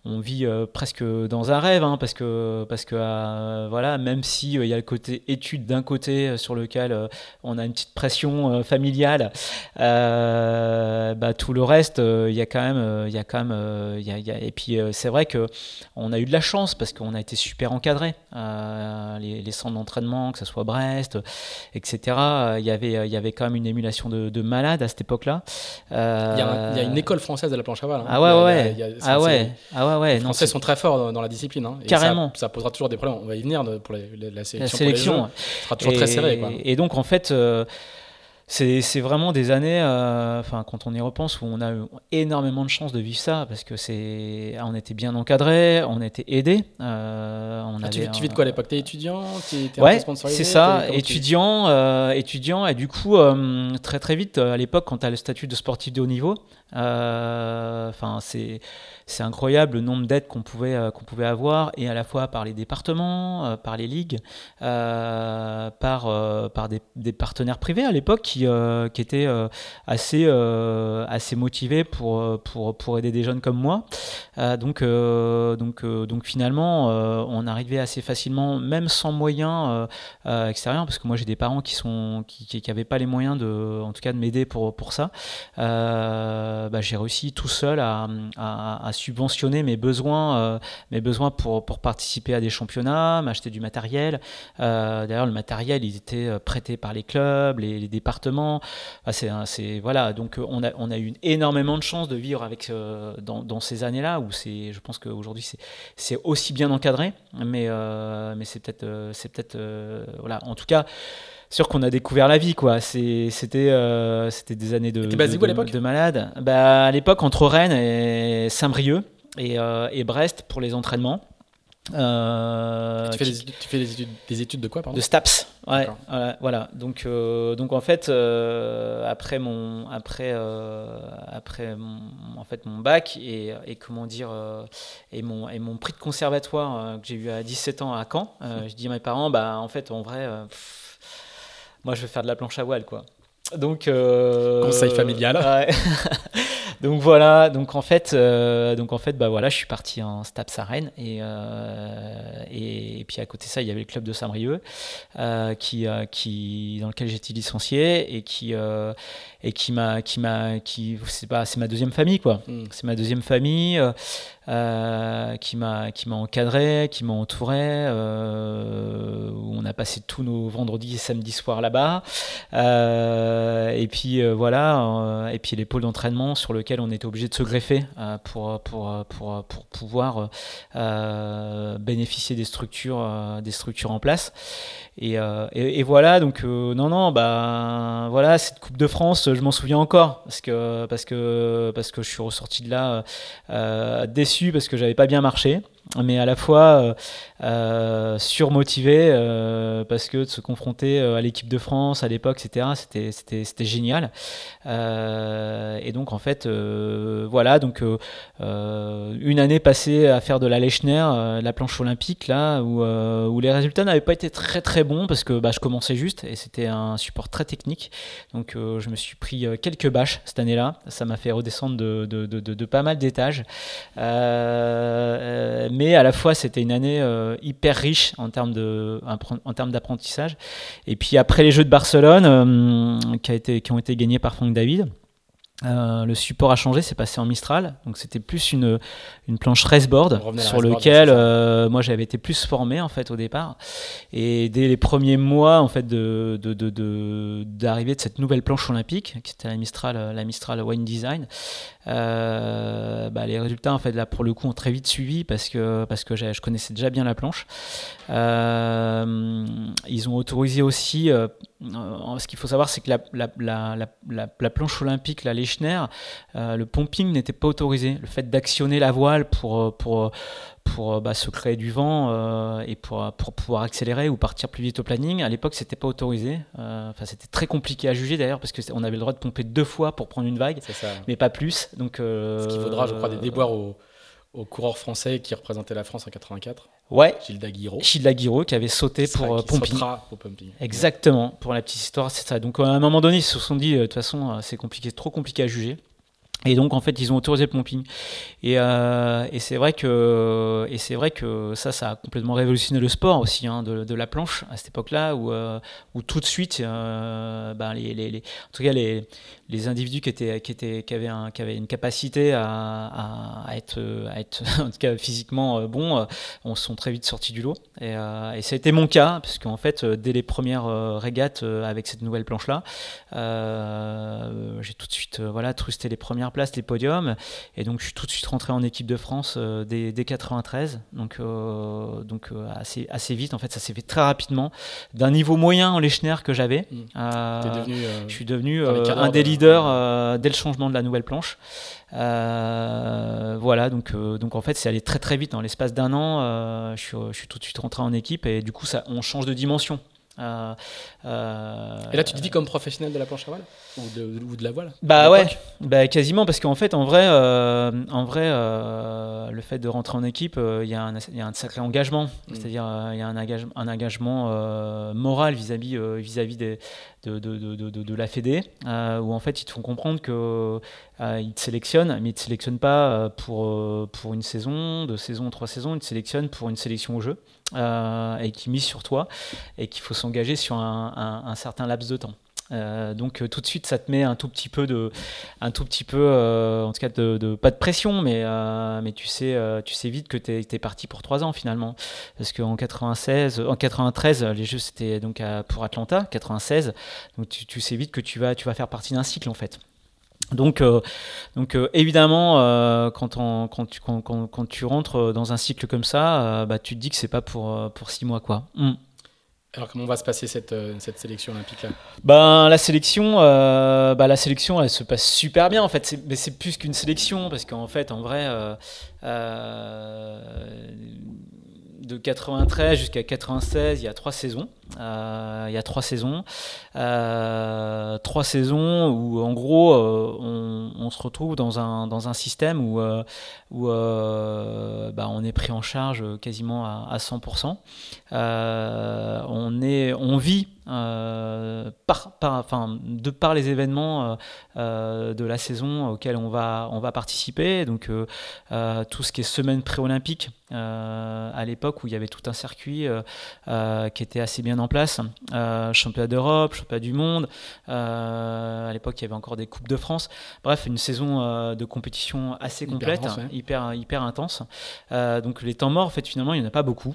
Vit euh, presque dans un rêve, hein, parce que, parce que euh, voilà, même si euh, il y a le côté étude d'un côté sur lequel on a une petite pression familiale, bah, tout le reste, il y a quand même, il y a quand même, y a, et puis c'est vrai que on a eu de la chance parce qu'on a été super encadré, les, centres d'entraînement, que ce soit Brest, etc. Il y avait, il y avait quand même une émulation de, de malades à cette époque-là. Il y, a une école française de la planche à voile. Hein. Ah ouais, ouais, ah ouais, ah ouais les Français sont très forts dans, la discipline. Hein. Carrément. Ça, posera toujours des problèmes. On va y venir pour la sélection. La sélection. sera toujours très serré. Et donc, en fait. Euh, c'est vraiment des années, euh, quand on y repense, où on a eu énormément de chance de vivre ça, parce que c'est, on était bien encadré, on était aidé. Euh, on ah, tu, vis de quoi à l'époque? T'es étudiant? Es, Ouais, c'est ça, étudiant, étudiant, et du coup très très vite à l'époque quand tu as le statut de sportif de haut niveau, enfin c'est c'est incroyable le nombre d'aides qu'on pouvait, euh, qu'on pouvait avoir, et à la fois par les départements, euh, par les ligues, euh, par, par des, partenaires privés à l'époque qui, qui étaient assez, assez motivés pour, pour, pour aider des jeunes comme moi. donc, donc, donc finalement, on arrivait assez facilement, même sans moyens extérieurs, parce que moi j'ai des parents qui sont qui n'avaient pas les moyens de, en tout cas, de m'aider pour, pour ça. Bah, j'ai réussi tout seul à, à subventionner mes besoins, euh, mes besoins pour, pour participer à des championnats, m'acheter du matériel. Euh, d'ailleurs, le matériel, il était euh, prêté par les clubs, les, départements. c'est, voilà, donc on a, on a eu énormément de chance de vivre avec, dans, dans, ces années-là où c'est, je pense qu'aujourd'hui c'est, c'est aussi bien encadré, mais, mais c'est peut-être, c'est peut-être, voilà, en tout cas sûr qu'on a découvert la vie, quoi. C'était euh, c'était des années de, de, de, malade. Bah, à l'époque, entre Rennes et Saint-Brieuc et, euh, et, Brest pour les entraînements. Euh, tu, fais des, tu, fais des, études, des, études, de quoi pardon? De STAPS. Ouais, voilà, Donc, donc en fait, après mon après après en fait mon bac et, et comment dire et mon et mon prix de conservatoire que j'ai eu à 17 ans à Caen, je dis à mes parents bah en fait en vrai moi je vais faire de la planche à voile quoi. Donc euh, conseil familial. <laughs> donc voilà, donc en fait, euh, donc en fait, bah voilà, je suis parti en Staps à Rennes et, euh, et, puis à côté de ça, il y avait le club de Saint-Brieuc qui, qui dans lequel j'étais licencié et qui et qui m'a qui m'a qui c'est pas c'est ma deuxième famille quoi. Hmm. C'est ma deuxième famille. qui m'a qui m'a encadré, qui m'a entouré, où on a passé tous nos vendredis et samedis soirs là-bas. et puis voilà, et puis les pôles d'entraînement sur lesquels on était obligé de se greffer pour, pour, pour, pour pouvoir bénéficier des structures, des structures en place. Et, et, voilà, donc non, non, bah voilà, cette Coupe de France, je m'en souviens encore parce que parce que parce que je suis ressorti de là déçu parce que j'avais pas bien marché mais à la fois euh, euh, surmotivé euh, parce que de se confronter à l'équipe de France à l'époque, etc., c'était génial. et donc en fait, voilà, donc une année passée à faire de la Lechner, la planche olympique, là, où, où les résultats n'avaient pas été très très bons parce que bah, je commençais juste et c'était un support très technique. Donc je me suis pris quelques bâches cette année-là. Ça m'a fait redescendre de, de, de, de, pas mal d'étages mais à la fois c'était une année euh, hyper riche en termes d'apprentissage. Et puis après les Jeux de Barcelone, euh, qui, qui ont été gagnés par Franck David. Euh, le support a changé, c'est passé en Mistral, donc c'était plus une, une planche raceboard sur lequel moi j'avais été plus formé en fait au départ. Et dès les premiers mois en fait de d'arrivée de, de, de, cette nouvelle planche olympique, qui était la Mistral, la Mistral Wine Design, euh, bah, les résultats en fait là pour le coup ont très vite suivi parce que parce que je connaissais déjà bien la planche. Euh, ils ont autorisé aussi. Euh, ce qu'il faut savoir, c'est que la, la, la, la, planche olympique, la Lechner, le pumping n'était pas autorisé. Le fait d'actionner la voile pour pour pour euh, bah, se créer du vent euh, et pour, pour, pouvoir accélérer ou partir plus vite au planning. À l'époque, c'était pas autorisé. Euh, enfin, c'était très compliqué à juger d'ailleurs parce qu'on avait le droit de pomper deux fois pour prendre une vague, mais pas plus. Donc, Ce qui vaudra, je crois, des déboires aux, aux coureurs français qui représentaient la France en 84. Ouais. Gilles Daguiro. Gilles qui avait sauté pour pumping. pumping. Exactement. Pour la petite histoire, c'est ça. Donc à un moment donné, ils se sont dit, de toute façon, c'est compliqué, trop compliqué à juger. Et donc en fait ils ont autorisé le pumping. Et, euh, et c'est vrai que ça ça a complètement révolutionné le sport aussi hein, de, la planche à cette époque-là où, euh, tout de suite euh, ben en tout cas les, individus qui avaient une capacité à, être <laughs> en tout cas physiquement bon on sont très vite sortis du lot et, et ça a été mon cas parce qu'en fait dès les premières régates avec cette nouvelle planche là j'ai tout de suite voilà trusté les premières place les podiums. Et donc, je suis tout de suite rentré en équipe de France euh, dès, 93. Donc, euh, donc euh, assez, assez vite. En fait, ça s'est fait très rapidement. D'un niveau moyen en Lechner que j'avais, mmh. je suis devenu un des leaders dès le changement de la nouvelle planche. voilà, donc, donc en fait, c'est allé très très vite. Dans l'espace d'un an, je suis, je, suis, tout de suite rentré en équipe et du coup, ça, on change de dimension. Euh, euh, et là, tu te vis comme professionnel de la planche à voile ou de, ou de la voile Bah ouais, bah, quasiment parce qu'en fait, en vrai, euh, en vrai, le fait de rentrer en équipe, il y, y, a un sacré engagement. Mm. C'est-à-dire, il y a un, engagement, un engagement moral vis-à-vis vis-à-vis des, de, de, de, de, la Fédé, où en fait, ils te font comprendre que ils te sélectionnent, mais ils te sélectionnent pas pour pour une saison, deux saisons, trois saisons. Ils te sélectionnent pour une sélection au jeu. Euh, et qui mise sur toi et qu'il faut s'engager sur un, certain laps de temps. Euh, donc euh, tout de suite, ça te met un tout petit peu de, un tout petit peu, en tout cas de, pas de pression, mais mais tu sais, tu sais vite que tu es, parti pour trois ans finalement, parce qu'en 96, en 93, les Jeux c'était donc pour Atlanta, 96, donc tu, sais vite que tu vas, tu vas faire partie d'un cycle en fait. Donc, euh, donc euh, évidemment, euh, quand, quand, tu, quand, quand, tu, rentres dans un cycle comme ça, bah, tu te dis que c'est pas pour, pour six mois. Quoi. Hmm. Alors comment va se passer cette, cette sélection olympique là ben, la sélection, bah, la sélection, elle se passe super bien en fait. Mais c'est plus qu'une sélection parce qu'en fait, en vrai, de 93 jusqu'à 96, il y a trois saisons. Euh, il y a trois saisons. Euh, trois saisons où, en gros, euh, on, se retrouve dans un, système où, bah, on est pris en charge quasiment à, 100%. on, est, on vit par, par, enfin, de par les événements de la saison auxquels on va, on va participer. Donc, tout ce qui est semaine pré-olympique à l'époque où il y avait tout un circuit qui était assez bien en place. Euh, championnat d'Europe, championnat du monde. Euh, à l'époque, il y avait encore des Coupes de France. Bref, une saison euh, de compétition assez complète, hyper, hyper, intense. donc les temps morts, en fait, finalement, il n'y en a pas beaucoup.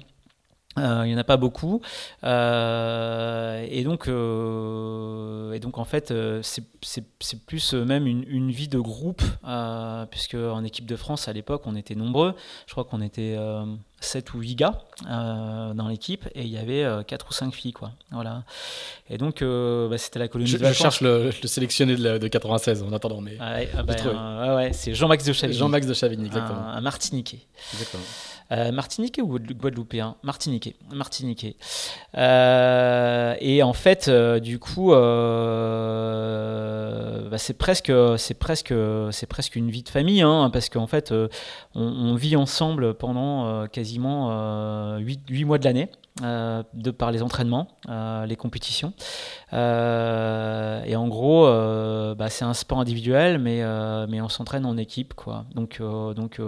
Euh, il n'y en a pas beaucoup. Euh, et, donc, euh, et donc, en fait, c'est plus même une, une, vie de groupe, puisque en équipe de France, à l'époque, on était nombreux. Je crois qu'on était 7 ou 8 gars dans l'équipe, et il y avait 4 ou 5 filles. Quoi. Voilà. Et donc, bah, c'était la colonie je, de vacances. Je cherche le, le sélectionné de, de, 96 en attendant. Mais ouais, ah bah, ouais, c'est Jean-Max de Chavigny. Jean-Max de Chavigny, exactement. Un, un Martiniquais. Exactement. Euh, Martiniquais ou Guadeloupéen? Martiniquais. Martiniquais. Euh, et en fait, euh, du coup, bah, c'est presque, c'est presque, c'est presque une vie de famille, hein, parce qu'en fait, on, vit ensemble pendant quasiment 8, 8 mois de l'année. Euh, de par les entraînements, euh, les compétitions. Euh, et en gros, bah, c'est un sport individuel, mais, mais on s'entraîne en équipe. Quoi. Donc, donc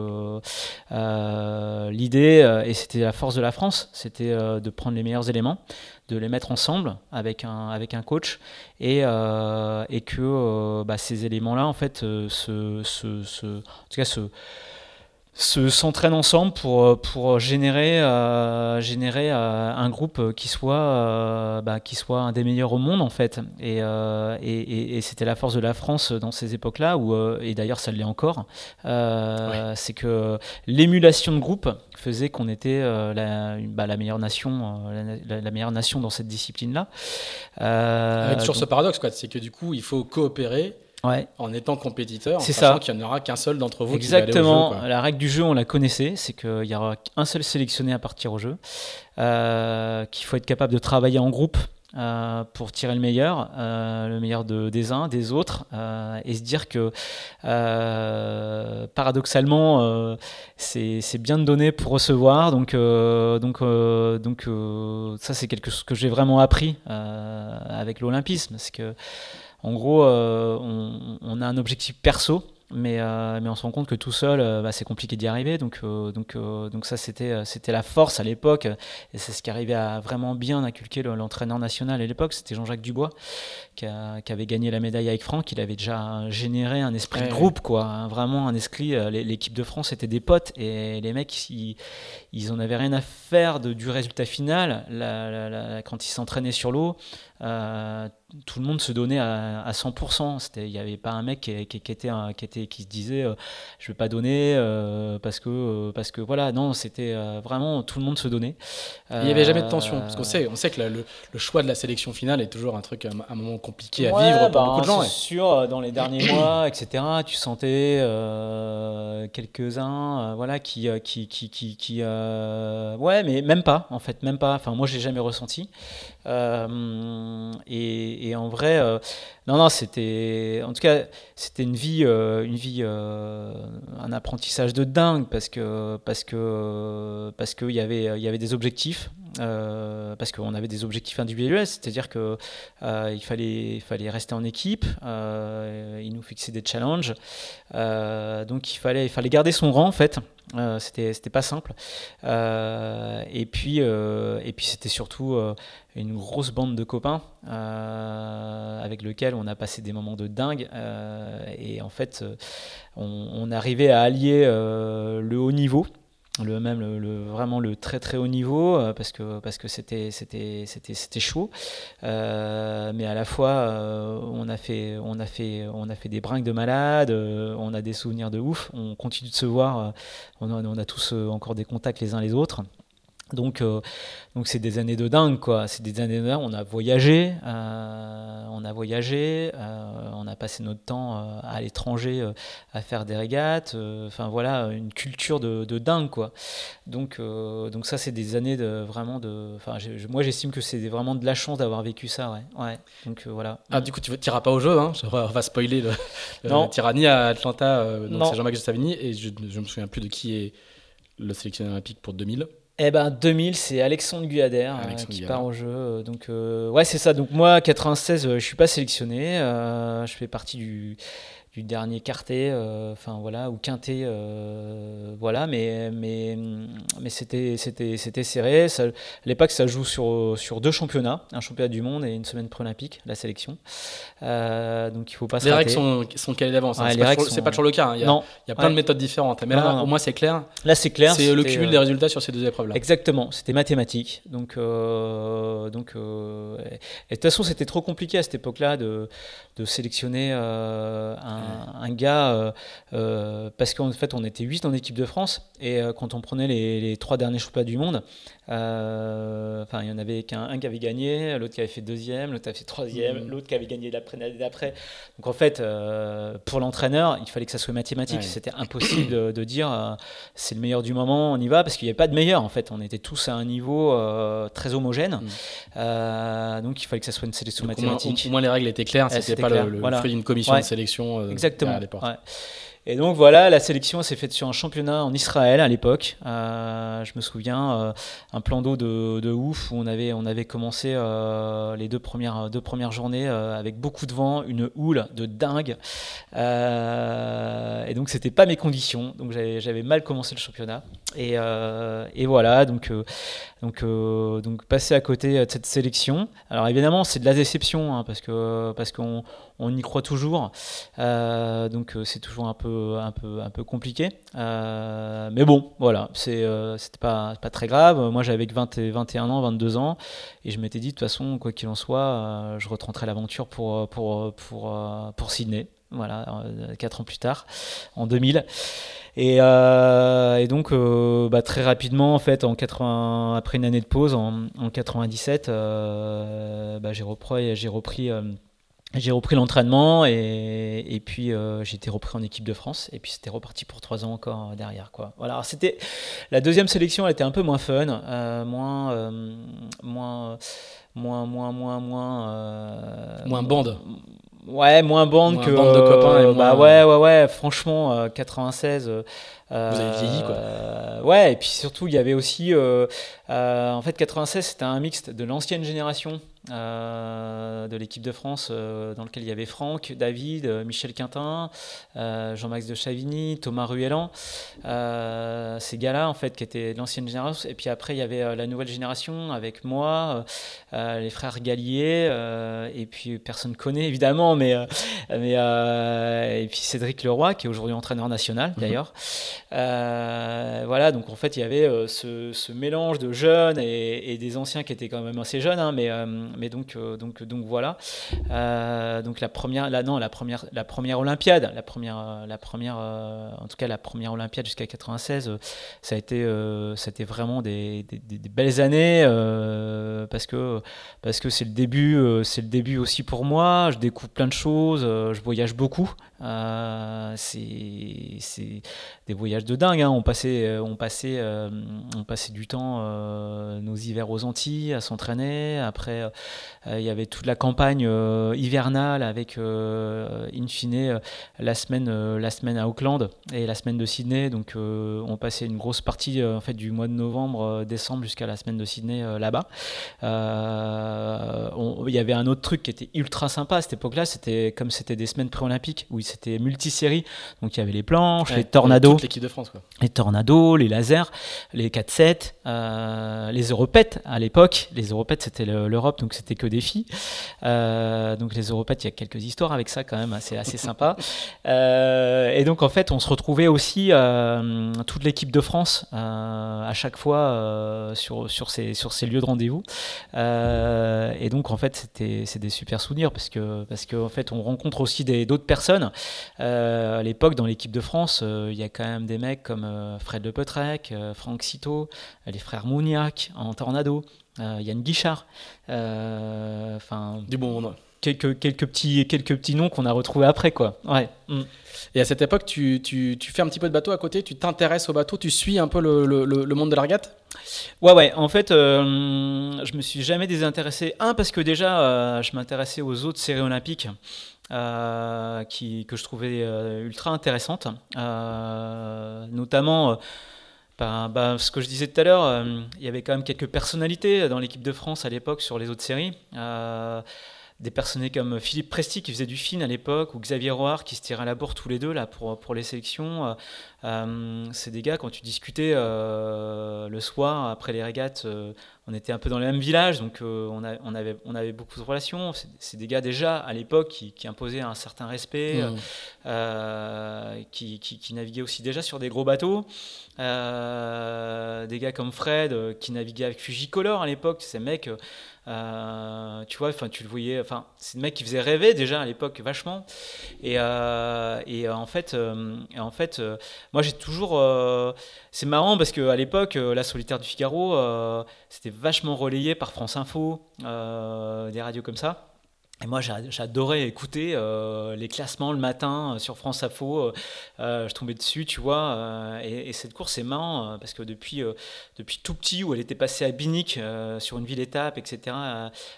l'idée, et c'était la force de la France, c'était de prendre les meilleurs éléments, de les mettre ensemble avec un, avec un coach, et, et que bah, ces éléments-là, en fait, se, se, se, en tout cas, se se s'entraînent ensemble pour, euh, pour générer, euh, générer euh, un groupe qui soit, bah, qui soit un des meilleurs au monde en fait. Et, et, et, c'était la force de la France dans ces époques-là, où, et d'ailleurs ça l'est encore, c'est que l'émulation de groupe faisait qu'on était la, bah, la, meilleure nation, la, la, meilleure nation dans cette discipline-là. Avec sur ce paradoxe, c'est que du coup il faut coopérer en étant compétiteur, c'est ça. qu'il n'y en aura qu'un seul d'entre vous Exactement. Qui va aller au jeu, La règle du jeu, on la connaissait, c'est qu'il y aura un seul sélectionné à partir au jeu, euh, qu'il faut être capable de travailler en groupe. Euh, pour tirer le meilleur, euh, le meilleur de, des uns, des autres, et se dire que paradoxalement, c'est bien de donner pour recevoir. Donc, donc, donc ça, c'est quelque chose que j'ai vraiment appris avec l'Olympisme. C'est que en gros, euh, on, a un objectif perso mais, euh, mais on se rend compte que tout seul, euh, bah, c'est compliqué d'y arriver. Donc, euh, donc, donc ça, c'était, c'était la force à l'époque. Et c'est ce qui arrivait à vraiment bien inculquer l'entraîneur national à l'époque. C'était Jean-Jacques Dubois, qui, avait gagné la médaille avec Franck. Il avait déjà généré un esprit de groupe, quoi. Hein, vraiment un esprit. L'équipe de France était des potes. Et les mecs, ils, ils en avaient rien à faire de, du résultat final. quand ils s'entraînaient sur l'eau, tout le monde se donnait à, à 100%. Il n'y avait pas un mec qui, qui, était, qui était qui se disait euh, je vais pas donner euh, parce que euh, parce que voilà non c'était vraiment tout le monde se donnait. Il n'y avait jamais de tension parce qu'on sait on sait que le, choix de la sélection finale est toujours un truc un, moment compliqué à vivre pour bah, beaucoup de gens. C'est sûr dans les derniers <clears throat> mois etc tu sentais quelques uns voilà qui qui qui qui, qui ouais mais même pas en fait même pas. Enfin moi j'ai jamais ressenti et, et, en vrai non, non, c'était, en tout cas, c'était une vie, euh, une vie, euh, un apprentissage de dingue parce que, parce que, parce qu'il y avait, y avait des objectifs, euh, parce qu'on avait des objectifs individuels, c'est-à-dire que il fallait, il fallait rester en équipe, il nous fixait des challenges, donc il fallait, il fallait garder son rang en fait. Euh, c'était c'était pas simple euh, et puis euh, et puis c'était surtout une grosse bande de copains avec lequel on a passé des moments de dingue et en fait on, on arrivait à allier le haut niveau le même le, vraiment le très très haut niveau euh, parce que parce que c'était c'était c'était c'était chaud euh, mais à la fois euh, on a fait on a fait on a fait des brinques de malades on a des souvenirs de ouf on continue de se voir on a, on a tous encore des contacts les uns les autres donc, euh, donc c'est des années de dingue, quoi. C'est des années de dingue. On a voyagé, euh, on a voyagé, euh, on a passé notre temps à l'étranger à faire des régates. Enfin voilà, une culture de, de dingue, quoi. Donc, donc ça, c'est des années de vraiment de. Enfin, moi, j'estime que c'est vraiment de la chance d'avoir vécu ça, ouais. ouais. Donc voilà. Ah, du coup, tu n'iras pas au jeu, hein On va spoiler le, le Tyrannie à Atlanta. donc c'est Jean-Marc Savigny et je, je me souviens plus de qui est le sélectionneur olympique pour 2000. Eh ben 2000, c'est Alexandre Guyader euh, qui part au jeu. Euh, donc euh, ouais, c'est ça. Donc moi, 96, je suis pas sélectionné. je fais partie du, du dernier quartet, enfin voilà, ou quintet, voilà, mais mais mais c'était c'était c'était serré. Ça, à l'époque, ça joue sur sur deux championnats, un championnat du monde et une semaine pré-olympique, la sélection. donc il faut pas se Les règles sont, sont calées d'avance. Hein. c'est pas, toujours le cas. Hein. Il y a, non. il y a plein de méthodes différentes. Mais là, au moins, c'est clair. Là, c'est clair. C'est le cumul des résultats sur ces deux épreuves-là. Exactement. C'était mathématique. Donc, donc et de toute façon, c'était trop compliqué à cette époque-là de, de sélectionner euh, un, gars euh, euh, parce qu'en fait, on était 8 en équipe de France et quand on prenait les, les trois derniers championnats du monde, enfin, il y en avait qu'un qui avait gagné, l'autre qui avait fait deuxième, l'autre qui avait fait troisième, mmh. l'autre qui avait gagné l'année d'après. Donc en fait, pour l'entraîneur, il fallait que ça soit mathématique. C'était impossible de, dire c'est le meilleur du moment, on y va, parce qu'il n'y avait pas de meilleur en fait. On était tous à un niveau très homogène. Mmh. donc il fallait que ça soit une sélection mathématique. Au, moins les règles étaient claires, c'était pas le, fruit d'une commission de sélection. Euh, Exactement. Et donc voilà, la sélection s'est faite sur un championnat en Israël à l'époque. Euh, je me souviens, euh, un plan d'eau de, ouf où on avait, on avait commencé euh, les deux premières, deux premières journées avec beaucoup de vent, une houle de dingue. et donc c'était pas mes conditions, donc j'avais mal commencé le championnat. Et, et voilà, donc, donc, donc passer à côté de cette sélection. Alors évidemment, c'est de la déception hein, parce que parce qu'on on y croit toujours. donc c'est toujours un peu un peu, un peu compliqué. Euh, mais bon, voilà, c'est, euh, c'était pas, pas très grave. Moi, j'avais 20 21 ans, 22 ans, et je m'étais dit, de toute façon, quoi qu'il en soit, euh, je retenterai l'aventure pour, pour, pour, pour Sydney. Voilà, 4 ans plus tard, en 2000. Et, et donc, bah, très rapidement, en fait, en 80, après une année de pause, en, en 97, bah, j'ai repris, j'ai repris j'ai repris l'entraînement et, et puis euh, j'ai été repris en équipe de France et puis c'était reparti pour trois ans encore derrière quoi. Voilà, c'était la deuxième sélection, elle était un peu moins fun, euh, moins, euh, moins, moins, moins, moins, moins, moins bande. Ouais, moins bande que bande de copains. bah ouais, ouais, ouais. Franchement, 96. Vous avez vieilli quoi. ouais, et puis surtout il y avait aussi, en fait, 96 c'était un mixte de l'ancienne génération euh, de l'équipe de France euh, dans lequel il y avait Franck, David, euh, Michel Quintin, Jean-Max de Chavigny, Thomas Ruellan, ces gars-là en fait qui étaient de l'ancienne génération. Et puis après il y avait la nouvelle génération avec moi, les frères Gallier, et puis personne connaît évidemment, mais, mais et puis Cédric Leroy qui est aujourd'hui entraîneur national mhm. d'ailleurs. voilà, donc en fait il y avait ce, mélange de jeunes et, des anciens qui étaient quand même assez jeunes, hein, mais mais donc, euh, donc, donc voilà. Euh, donc la première, la, non, la première, la première Olympiade, la première, euh, la première, en tout cas la première Olympiade jusqu'à 96, ça a été, ça a été vraiment des, des, belles années parce que parce que c'est le début, c'est le début aussi pour moi. Je découvre plein de choses, je voyage beaucoup. C'est des voyages de dingue. Hein. On passait, on passait, on passait du temps nos hivers aux Antilles à s'entraîner. Après, euh, il y avait toute la campagne euh, hivernale avec, euh, in fine, la semaine, la semaine à Auckland et la semaine de Sydney. Donc, on passait une grosse partie en fait, du mois de novembre, décembre jusqu'à la semaine de Sydney là-bas. Il y avait un autre truc qui était ultra sympa à cette époque-là, c'était comme c'était des semaines pré-olympiques où c'était multisérie. Donc, il y avait les planches, les tornados. L'équipe de France, quoi. Les tornados, les lasers, les 4-7, les europettes à l'époque. Les europettes, c'était l'Europe, donc c'était que des filles. Euh, donc les Europètes, il y a quelques histoires avec ça quand même, c'est assez <laughs> sympa. Euh, et donc en fait, on se retrouvait aussi euh, toute l'équipe de France à chaque fois sur, sur, ces, sur ces lieux de rendez-vous. et donc en fait, c'était des super souvenirs parce que parce qu'en en fait, on rencontre aussi d'autres personnes. À l'époque, dans l'équipe de France, il y a quand même des mecs comme Fred Le Petrec, Franck Cito, les frères Mouniac en Tornado. Euh, Yann Guichard. Euh, enfin, du bon monde. Quelques, quelques, petits, quelques petits noms qu'on a retrouvés après. Quoi. Ouais. Mm. Et à cette époque, tu, tu, tu, fais un petit peu de bateau à côté, tu t'intéresses au bateau, tu suis un peu le, le, le monde de la regate? Ouais, ouais. En fait, euh, je me suis jamais désintéressé. Un, parce que déjà, je m'intéressais aux autres séries olympiques. Qui, que je trouvais ultra intéressantes, notamment ben, ben, ce que je disais tout à l'heure, euh, il y avait quand même quelques personnalités dans l'équipe de France à l'époque sur les autres séries. Euh, des personnages comme Philippe Presti qui faisait du film à l'époque, ou Xavier Roard qui se tirait à la bourre tous les deux là pour, pour les sélections. c'est des gars, quand tu discutais le soir après les régates, on était un peu dans le même village, donc on, on, avait, on avait beaucoup de relations. C'est des gars déjà à l'époque qui, qui, imposaient un certain respect, mmh. qui, qui, qui, naviguaient aussi déjà sur des gros bateaux. des gars comme Fred qui naviguait avec Fujicolor à l'époque, ces mecs euh, tu vois, enfin, tu le voyais. Enfin, c'est le mec qui faisait rêver déjà à l'époque vachement. Et, euh, et en fait, euh, en fait, moi j'ai toujours. c'est marrant parce que à l'époque, la solitaire du Figaro, c'était vachement relayé par France Info, des radios comme ça. Et moi, j'adorais écouter euh, les classements le matin euh, sur France Info. Euh, je tombais dessus, tu vois. Et, cette course, c'est marrant parce que depuis, depuis tout petit, où elle était passée à Binic sur une ville étape, etc.,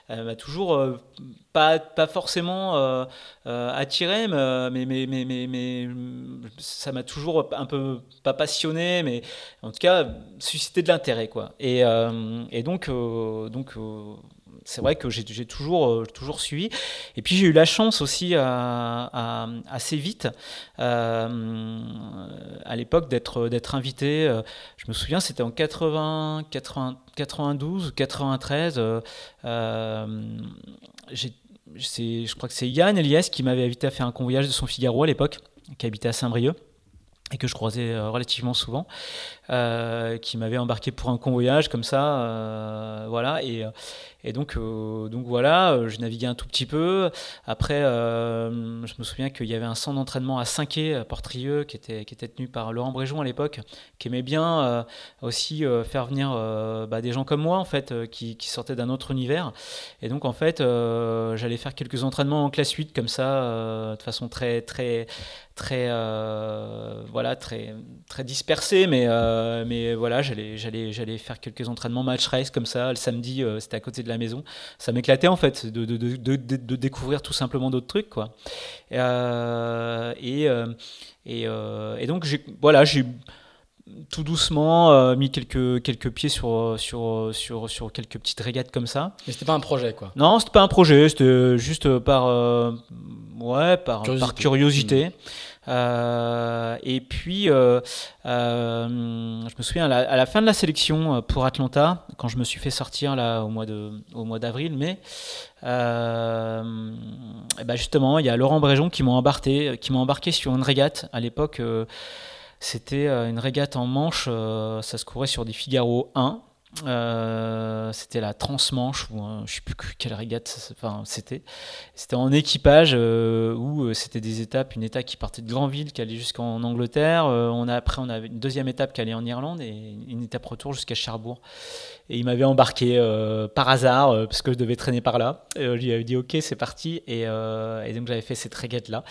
elle m'a toujours pas, pas forcément attiré, mais, mais, mais, mais, mais ça m'a toujours un peu, pas passionné, mais en tout cas, suscité de l'intérêt, quoi. Et, et donc, donc c'est vrai que j'ai toujours, euh, toujours suivi. Et puis j'ai eu la chance aussi assez vite, euh, à l'époque, d'être invité. Euh, je me souviens, c'était en 80, 80, 92 93. je crois que c'est Yann Elias qui m'avait invité à faire un convoyage de son Figaro à l'époque, qui habitait à Saint-Brieuc et que je croisais relativement souvent, qui m'avait embarqué pour un convoyage comme ça, voilà, et, euh, donc voilà, euh, je naviguais un tout petit peu. Après, euh, je me souviens qu'il y avait un centre d'entraînement à Cinqué, à Portrieux, qui était, tenu par Laurent Bréjon à l'époque, qui aimait bien aussi faire venir bah, des gens comme moi, en fait, qui, qui sortaient d'un autre univers. Et donc, en fait, j'allais faire quelques entraînements en classe 8, comme ça, de façon très, très, très, voilà, très, très dispersée, mais, mais voilà, j'allais, j'allais, j'allais faire quelques entraînements match race comme ça. Le samedi, c'était à côté de la maison. Ça m'éclatait en fait de, de, de, de, découvrir tout simplement d'autres trucs. Quoi. Euh, et, euh, et, euh, et, donc, voilà, j'ai tout doucement mis quelques, quelques pieds sur, sur, sur, sur quelques petites régates comme ça. Mais c'était pas un projet quoi Non, c'était pas un projet, c'était juste par, ouais, par curiosité. Par curiosité. Mmh. Euh, et puis, euh, euh, je me souviens, à la, fin de la sélection pour Atlanta, quand je me suis fait sortir là, au mois, d'avril, mai, ben justement, il y a Laurent Bréjon qui m'a embarqué, embarqué sur une régate. À l'époque, c'était une régate en manche, ça se courait sur des Figaro 1. Euh, c'était la transmanche ou je sais plus quelle régate enfin, c'était. C'était en équipage euh, où euh, c'était des étapes une étape qui partait de Granville qui allait jusqu'en Angleterre on a après on avait une deuxième étape qui allait en Irlande et une étape retour jusqu'à Cherbourg. Et il m'avait embarqué par hasard parce que je devais traîner par là. Et je lui avais dit ok c'est parti. Et, et donc j'avais fait cette régate là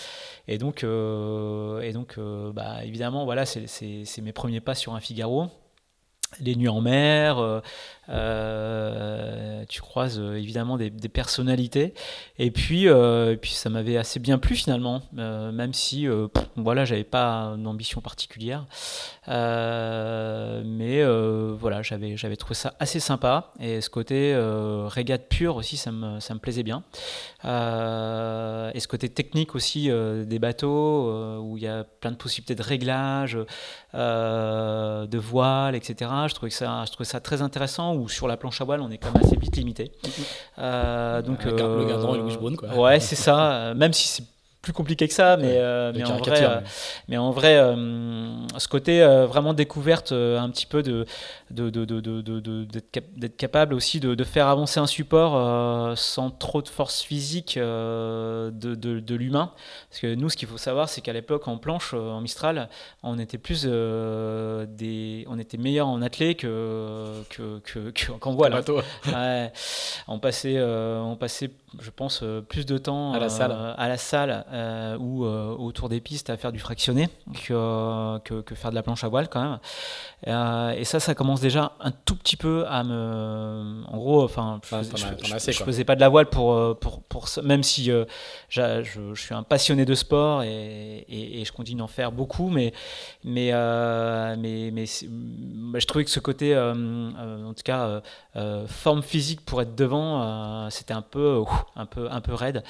et donc et donc bah évidemment voilà c'est mes premiers pas sur un Figaro les nuits en mer, euh, euh, tu croises euh, évidemment des, personnalités. Et puis, et puis ça m'avait assez bien plu finalement, même si voilà, j'avais pas d'ambition particulière. mais voilà, j'avais, j'avais trouvé ça assez sympa. Et ce côté régate pure aussi, ça me, ça me plaisait bien. et ce côté technique aussi des bateaux, où il y a plein de possibilités de réglage, de voile, etc. Je trouvais, ça, je trouvais ça très intéressant où sur la planche à voile, on est quand même assez vite limité. Euh, donc, le gardon et le wishbone, quoi. Ouais, c'est ça. Même si c'est plus compliqué que ça, mais, euh, mais, en vrai, euh, mais, en vrai, ce côté vraiment découverte un petit peu de, d'être capable aussi de, faire avancer un support sans trop de force physique de, l'humain. Parce que nous, ce qu'il faut savoir, c'est qu'à l'époque, en planche, en Mistral, on était plus des, on était meilleur en athlée que, qu'en voile. Ouais. On passait, on passait je pense, euh, plus de temps à la salle, euh, à la salle euh, ou autour des pistes à faire du fractionné que, que, faire de la planche à voile quand même. et ça, ça commence déjà un tout petit peu à me. En gros, enfin, je, faisais, pas de la voile pour, pour, pour ça, même si je, je, suis un passionné de sport et, et, je continue d'en faire beaucoup, mais, mais, mais, mais, je trouvais que ce côté, en tout cas, forme physique pour être devant, c'était un peu, un peu, un peu raide.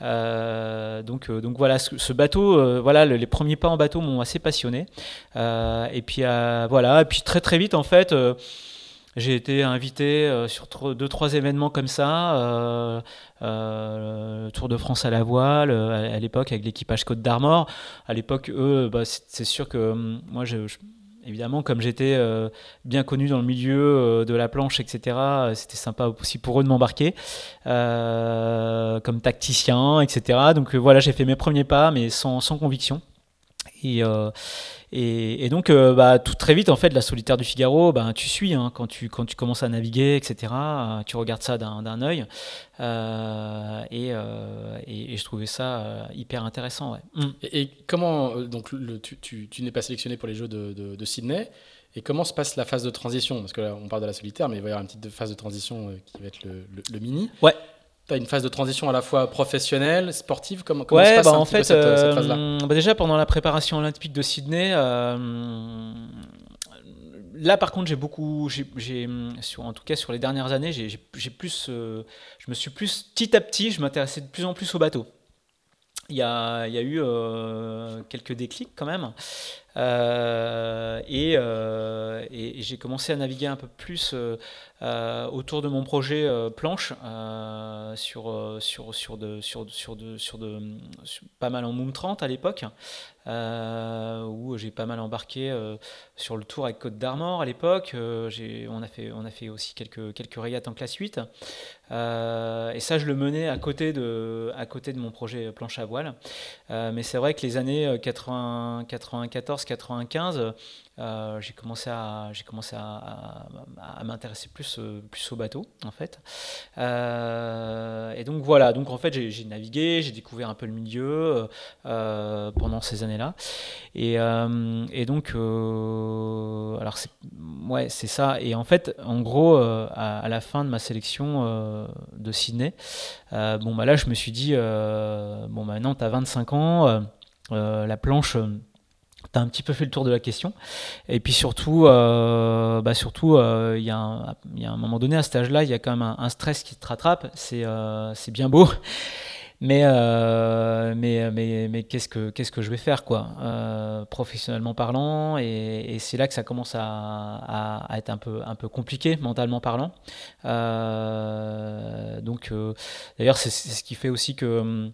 donc, donc voilà, ce, bateau, voilà, les premiers pas en bateau m'ont assez passionné. et puis voilà, et puis très très vite en fait. J'ai été invité euh, sur deux, trois événements comme ça. Euh, euh, Tour de France à la voile, à, l'époque, avec l'équipage Côte d'Armor. À l'époque, eux, bah, c'est sûr que hum, moi, je, évidemment, comme j'étais bien connu dans le milieu de la planche, etc., c'était sympa aussi pour eux de m'embarquer comme tacticien, etc. Donc voilà, j'ai fait mes premiers pas, mais sans, sans conviction. Et, et, donc, euh, bah, tout très vite, en fait, la solitaire du Figaro, bah, tu suis hein, quand, tu, quand tu commences à naviguer, etc. Euh, tu regardes ça d'un œil. Euh, et, et, je trouvais ça hyper intéressant. Ouais. Mm. Et, comment, donc, le, tu, tu, tu n'es pas sélectionné pour les Jeux de, de, Sydney. Et comment se passe la phase de transition? Parce que là, on parle de la solitaire, mais il va y avoir une petite phase de transition qui va être le, le mini. Ouais. Tu as une phase de transition à la fois professionnelle, sportive Comment, comment ouais, se passe bah, en fait, cette, euh, phase-là? bah Déjà, pendant la préparation olympique de Sydney, euh, là par contre, j'ai beaucoup. J'ai, en tout cas, sur les dernières années, j'ai, plus, euh, je me suis plus. Petit à petit, je m'intéressais de plus en plus au bateau. Il y a, il y a eu quelques déclics quand même. Et, et, j'ai commencé à naviguer un peu plus euh, autour de mon projet euh, planche euh, sur, sur, sur, de, sur, sur, de, sur, de, pas mal en Moom 30 à l'époque, où j'ai pas mal embarqué sur le tour avec Côte d'Armor à l'époque. on, a fait, on a fait aussi quelques, quelques régates en classe 8. et ça, je le menais à côté de, à côté de mon projet planche à voile. mais c'est vrai que les années 80, 94, 95, euh, j'ai commencé à, j'ai commencé à, m'intéresser plus, euh, plus au bateau, en fait. Euh, et donc voilà, donc en fait j'ai, navigué, j'ai découvert un peu le milieu pendant ces années-là. Et, donc, alors c'est, ouais, c'est ça. Et en fait, en gros, à, la fin de ma sélection de Sydney, bon bah là je me suis dit, bon bah maintenant tu as 25 ans, la planche tu un petit peu fait le tour de la question. Et puis surtout, euh, bah surtout, euh, il y, a un moment donné à cet âge-là, il y a quand même un, stress qui te rattrape. C'est euh, bien beau. <laughs> Mais, mais, mais, mais qu'est-ce que qu'est-ce que je vais faire quoi professionnellement parlant? Et, et c'est là que ça commence à, à, être un peu un peu compliqué mentalement parlant donc d'ailleurs c'est ce qui fait aussi que hum,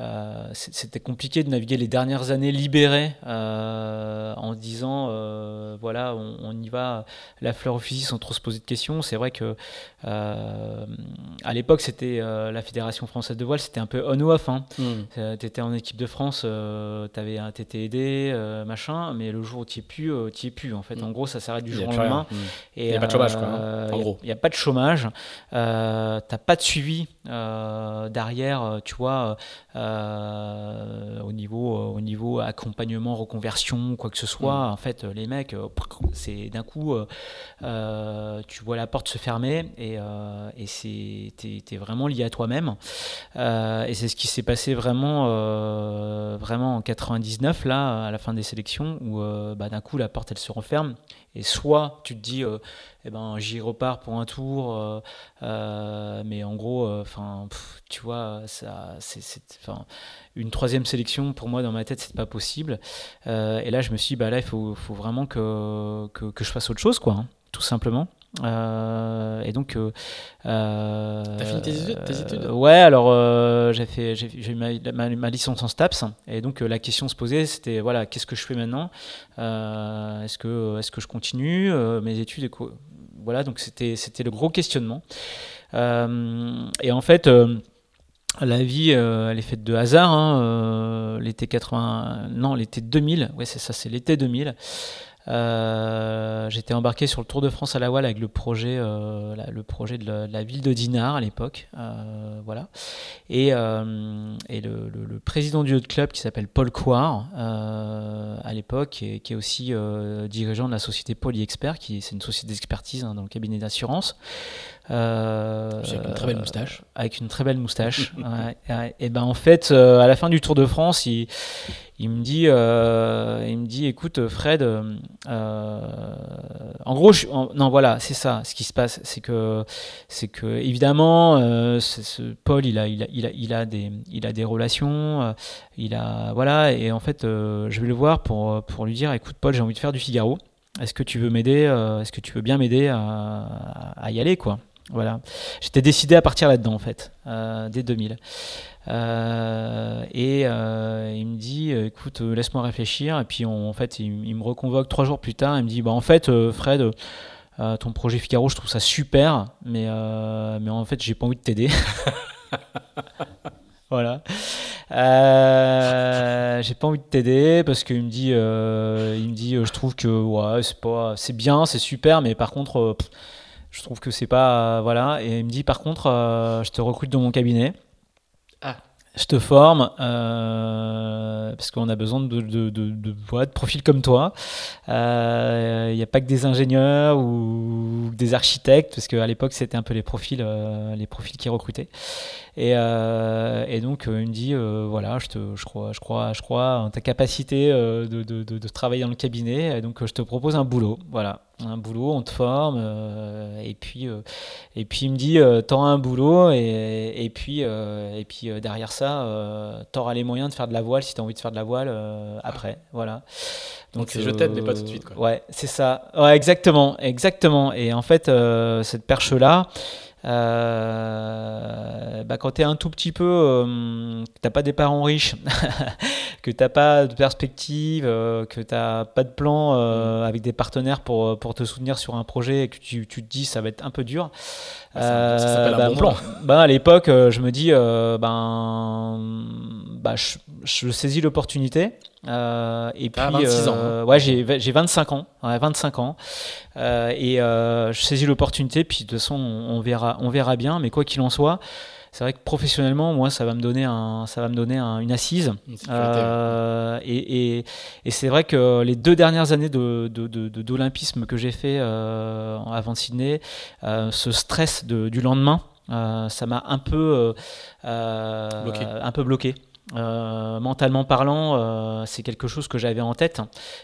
euh, c'était compliqué de naviguer les dernières années libérées euh, en disant euh, voilà on, y va la fleur au fusil sans trop se poser de questions. C'est vrai que à l'époque c'était la fédération française de voile c'était un peu on ou off hein. Mm. tu étais en équipe de France tu avais un TT aidé machin mais le jour où tu es plus tu es plus en fait. Mm. en gros ça s'arrête du jour au lendemain. Et il n'y a pas de chômage quoi, hein, en gros. il n'y a pas de chômage. T'as pas de suivi derrière tu vois euh, au, niveau, euh, au niveau accompagnement, reconversion, quoi que ce soit. Mm. En fait, les mecs, euh, c'est d'un coup, tu vois la porte se fermer et, et c'est, t'es, vraiment lié à toi-même. et c'est ce qui s'est passé vraiment, vraiment en 99, là, à la fin des sélections, où bah, d'un coup, la porte, elle se referme. Et soit tu te dis, eh ben, j'y repars pour un tour, mais en gros, enfin, tu vois, ça, c'est, une troisième sélection, pour moi, dans ma tête, c'est pas possible. Euh, et là, je me suis dit, bah là, il faut, faut vraiment que, que, que, je fasse autre chose, quoi, hein, tout simplement. Euh, et donc, euh, t'as fini tes études, Ouais, alors j'ai fait, j'ai eu ma, ma, licence en STAPS, et donc la question se posait, c'était voilà, qu'est-ce que je fais maintenant? Est-ce que, est-ce que je continue mes études et Voilà, donc c'était, c'était le gros questionnement. et en fait. La vie, euh, elle est faite de hasard. Hein, euh, l'été 80, non, l'été 2000. Ouais, c'est ça, c'est l'été 2000. Euh, j'étais embarqué sur le Tour de France à la voile avec le projet, le projet de la, ville de Dinard à l'époque, voilà. Et, et le, président du club qui s'appelle Paul Coire à l'époque, qui, qui, est aussi dirigeant de la société Polyexpert, qui c'est une société d'expertise hein, dans le cabinet d'assurance. Avec une très belle moustache. Avec une très belle moustache. <laughs> et ben en fait, à la fin du Tour de France, il, il me dit, euh, il me dit, écoute, Fred, euh, en gros, non, voilà, c'est ça, ce qui se passe, c'est que, c'est que, évidemment, euh, ce, Paul, il a, il a, il a, il a des, il a des relations, il a, voilà, et en fait, je vais le voir pour, pour lui dire, écoute, Paul, j'ai envie de faire du Figaro. Est-ce que tu veux m'aider Est-ce que tu veux bien m'aider à, à, y aller, quoi? Voilà. J'étais décidé à partir là-dedans, en fait, dès 2000. Euh, et euh, il me dit, euh, écoute, laisse-moi réfléchir. Et puis en fait, il, me reconvoque trois jours plus tard. Il me dit, bah en fait, Fred, ton projet Figaro, je trouve ça super, mais mais en fait, j'ai pas envie de t'aider. <laughs> voilà. j'ai pas envie de t'aider parce qu'il me dit, il me dit, je trouve que c'est pas, c'est bien, c'est super, mais par contre, je trouve que c'est pas, voilà. Et il me dit, par contre, je te recrute dans mon cabinet. Je te forme euh, parce qu'on a besoin de, de, de, de, profils comme toi. Il euh, n'y a pas que des ingénieurs ou des architectes, parce qu'à l'époque c'était un peu les profils, euh, les profils qui recrutaient. Et, euh, et, donc il me dit voilà, je, te, je, crois, je, crois, je crois en ta capacité de, de, de, travailler dans le cabinet, et donc je te propose un boulot. Voilà, un boulot, on te forme, euh, et puis euh, et puis il me dit, euh, t'auras un boulot, et, et puis et puis derrière ça, t'auras les moyens de faire de la voile si t'as envie de faire de la voile après, voilà. Donc, c'est je t'aide, mais pas tout de suite. Quoi. Ouais, c'est ça. Ouais, exactement, exactement. Et en fait, cette perche là. Euh, bah quand tu es un tout petit peu, euh, que t'as pas des parents riches, <laughs> que t'as pas de perspective, euh, que t'as pas de plan euh, mm. avec des partenaires pour, pour te soutenir sur un projet et que tu, tu te dis ça va être un peu dur. Ça, ça s'appelle un bah, bon plan. Bah, à l'époque, je me dis, ben, bah, je, je saisis l'opportunité. Euh, et puis, 26 ans. Euh, ouais, j'ai, j'ai 25 ans. Ouais, 25 ans. Euh, et je saisis l'opportunité. Puis de toute façon, on, verra, on verra bien. Mais quoi qu'il en soit, c'est vrai que professionnellement, moi, ça va me donner, un, ça va me donner une assise. et, et, et, c'est vrai que les deux dernières années de, de, de, d'olympisme que j'ai fait avant Sydney, ce stress du lendemain, ça m'a un peu, bloqué. un peu bloqué. Euh, mentalement parlant, euh, c'est quelque chose que j'avais en tête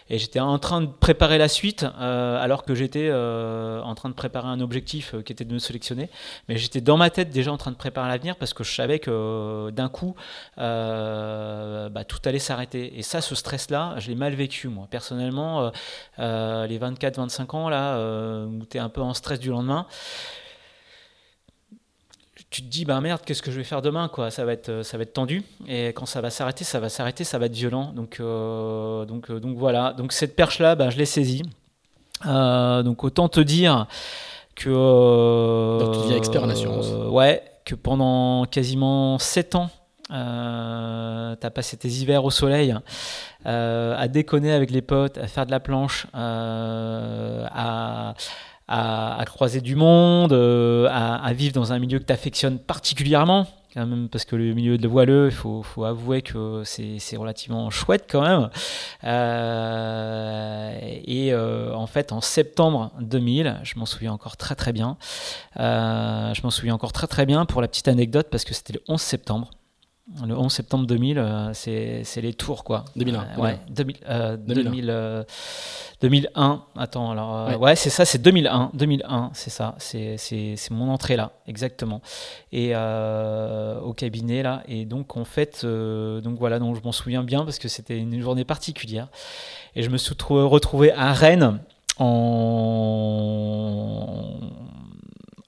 et j'étais en train de préparer la suite euh, alors que j'étais en train de préparer un objectif qui était de me sélectionner. Mais j'étais dans ma tête déjà en train de préparer l'avenir parce que je savais que d'un coup, bah, tout allait s'arrêter. Et ça, ce stress-là, je l'ai mal vécu moi. Personnellement, les 24-25 ans là, où un peu en stress du lendemain tu te dis bah merde qu'est-ce que je vais faire demain quoi. Ça va être ça va être tendu. Et quand ça va s'arrêter ça va s'arrêter ça va être violent. Donc euh, donc euh, donc voilà. Donc cette perche là bah, je l'ai saisie. Euh, donc autant te dire que donc tu deviens expert en assurance. ouais que pendant quasiment 7 ans euh, tu as passé tes hivers au soleil à déconner avec les potes à faire de la planche à à, croiser du monde, euh, à, vivre dans un milieu que tu affectionnes particulièrement, quand même, parce que le milieu de voileux, il faut, avouer que c'est relativement chouette quand même. Euh, et euh, en fait, en septembre 2000, je m'en souviens encore très très bien, je m'en souviens encore très très bien pour la petite anecdote, parce que c'était le 11 septembre. Le 11 septembre 2000, c'est les tours, quoi. 2001. ouais, 2000, 2000, 2001. Attends, alors. Euh, ouais, c'est ça, c'est 2001. 2001, c'est ça. C'est mon entrée là, exactement. Et euh, au cabinet là. Et donc, en fait, euh, donc voilà, donc je m'en souviens bien parce que c'était une journée particulière. Et je me suis retrouvé à Rennes en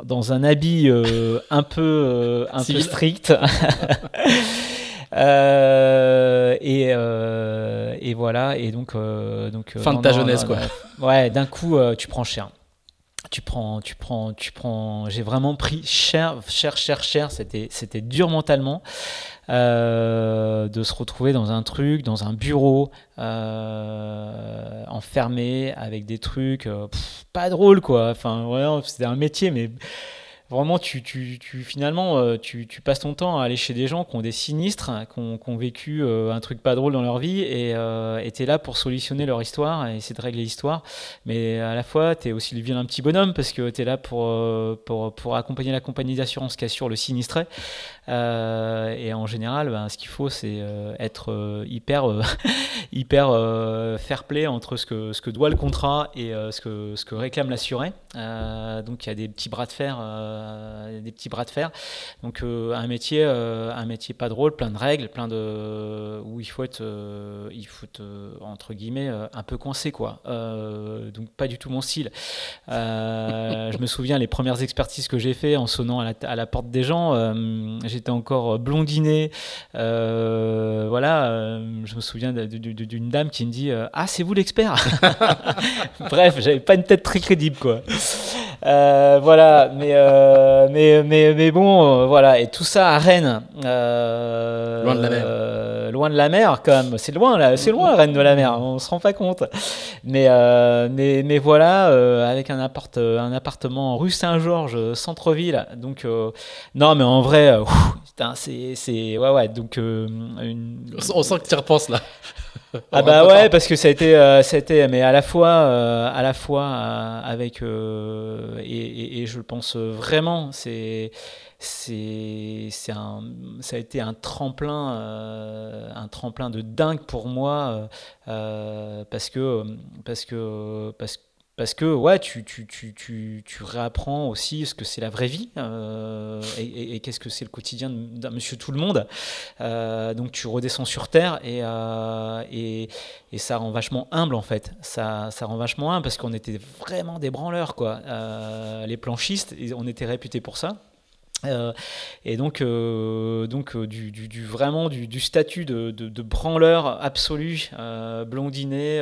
dans un habit <laughs> un peu un peu strict <laughs> Euh, et, euh, et, voilà, et donc. Euh, donc fin de ta jeunesse, quoi. ouais, d'un coup, tu prends cher tu prends, tu prends, tu prends. J'ai vraiment pris cher, cher, cher, cher. C'était, c'était dur mentalement de se retrouver dans un truc, dans un bureau enfermé avec des trucs pas drôles quoi. Enfin, c'était un métier, mais vraiment, tu, tu, tu finalement, euh, tu, tu, passes ton temps à aller chez des gens qui ont des sinistres, qui ont, qui ont vécu euh, un truc pas drôle dans leur vie, et euh, tu es là pour solutionner leur histoire et essayer de régler l'histoire. Mais à la fois, tu es aussi le vilain petit bonhomme, parce que tu es là pour, euh, pour, pour, accompagner la compagnie d'assurance qui assure le sinistré. et en général, ben, ce qu'il faut, c'est être hyper, <laughs> hyper fair play entre ce que, ce que doit le contrat et ce, que, ce que réclame l'assuré. donc il y a des petits bras de fer des petits bras de fer. Donc euh, un métier, euh, un métier pas drôle, plein de règles, plein de où il faut être, il faut entre guillemets un peu coincé quoi. donc pas du tout mon style. <laughs> je me souviens les premières expertises que j'ai fait en sonnant à la, porte des gens. J'étais encore blondiné. voilà, je me souviens d'une dame qui me dit ah c'est vous l'expert. <laughs> Bref, j'avais pas une tête très crédible quoi. voilà, mais euh, mais, mais, mais bon, euh, voilà. Et tout ça à Rennes. Euh, loin de la mer. loin de la mer, quand même. C'est loin, là. C'est loin, Rennes de la mer. On se rend pas compte. Mais, mais, mais voilà, avec un, appart, un appartement rue Saint-Georges, centre-ville. Donc, non, mais en vrai, c'est. Ouais, ouais. Donc, une... On sent que tu y repenses, là. Ah bah ouais parce que ça a été, ça a été mais à la fois à la fois avec et, et, je pense vraiment c'est c'est un ça a été un tremplin euh, un tremplin de dingue pour moi euh, parce que parce que parce que parce que ouais, tu, tu, tu, tu, réapprends aussi ce que c'est la vraie vie euh, et, qu'est-ce que c'est le quotidien d'un monsieur tout le monde. donc tu redescends sur terre et, et, et, ça rend vachement humble en fait. Ça, ça rend vachement humble parce qu'on était vraiment des branleurs quoi. les planchistes, on était réputés pour ça. Euh, et donc, euh, donc euh, vraiment du, statut de, branleur absolu, blondinet,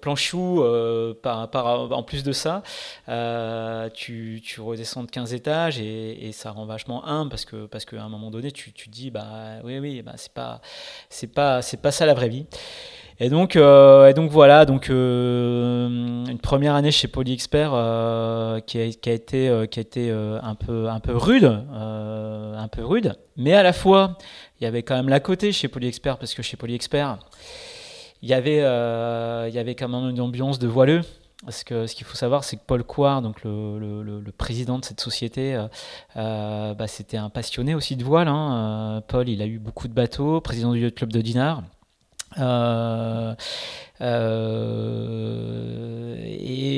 planchou, par, en plus de ça, tu, redescends de 15 étages et, et, ça rend vachement humble parce que parce qu'à un moment donné, tu, tu dis bah oui oui bah, c'est pas c'est pas c'est pas ça la vraie vie. Et donc, euh, et donc voilà, donc euh, une première année chez PolyExpert euh, qui, a, été, qui a été un peu, un peu rude, un peu rude, mais à la fois il y avait quand même la côté chez PolyExpert parce que chez PolyExpert il y avait, il y avait quand même une ambiance de voileux. Parce que ce qu'il faut savoir, c'est que Paul Coire, donc le, président de cette société, bah, c'était un passionné aussi de voile. Hein. Paul, il a eu beaucoup de bateaux, président du club de Dinard. Euh, euh,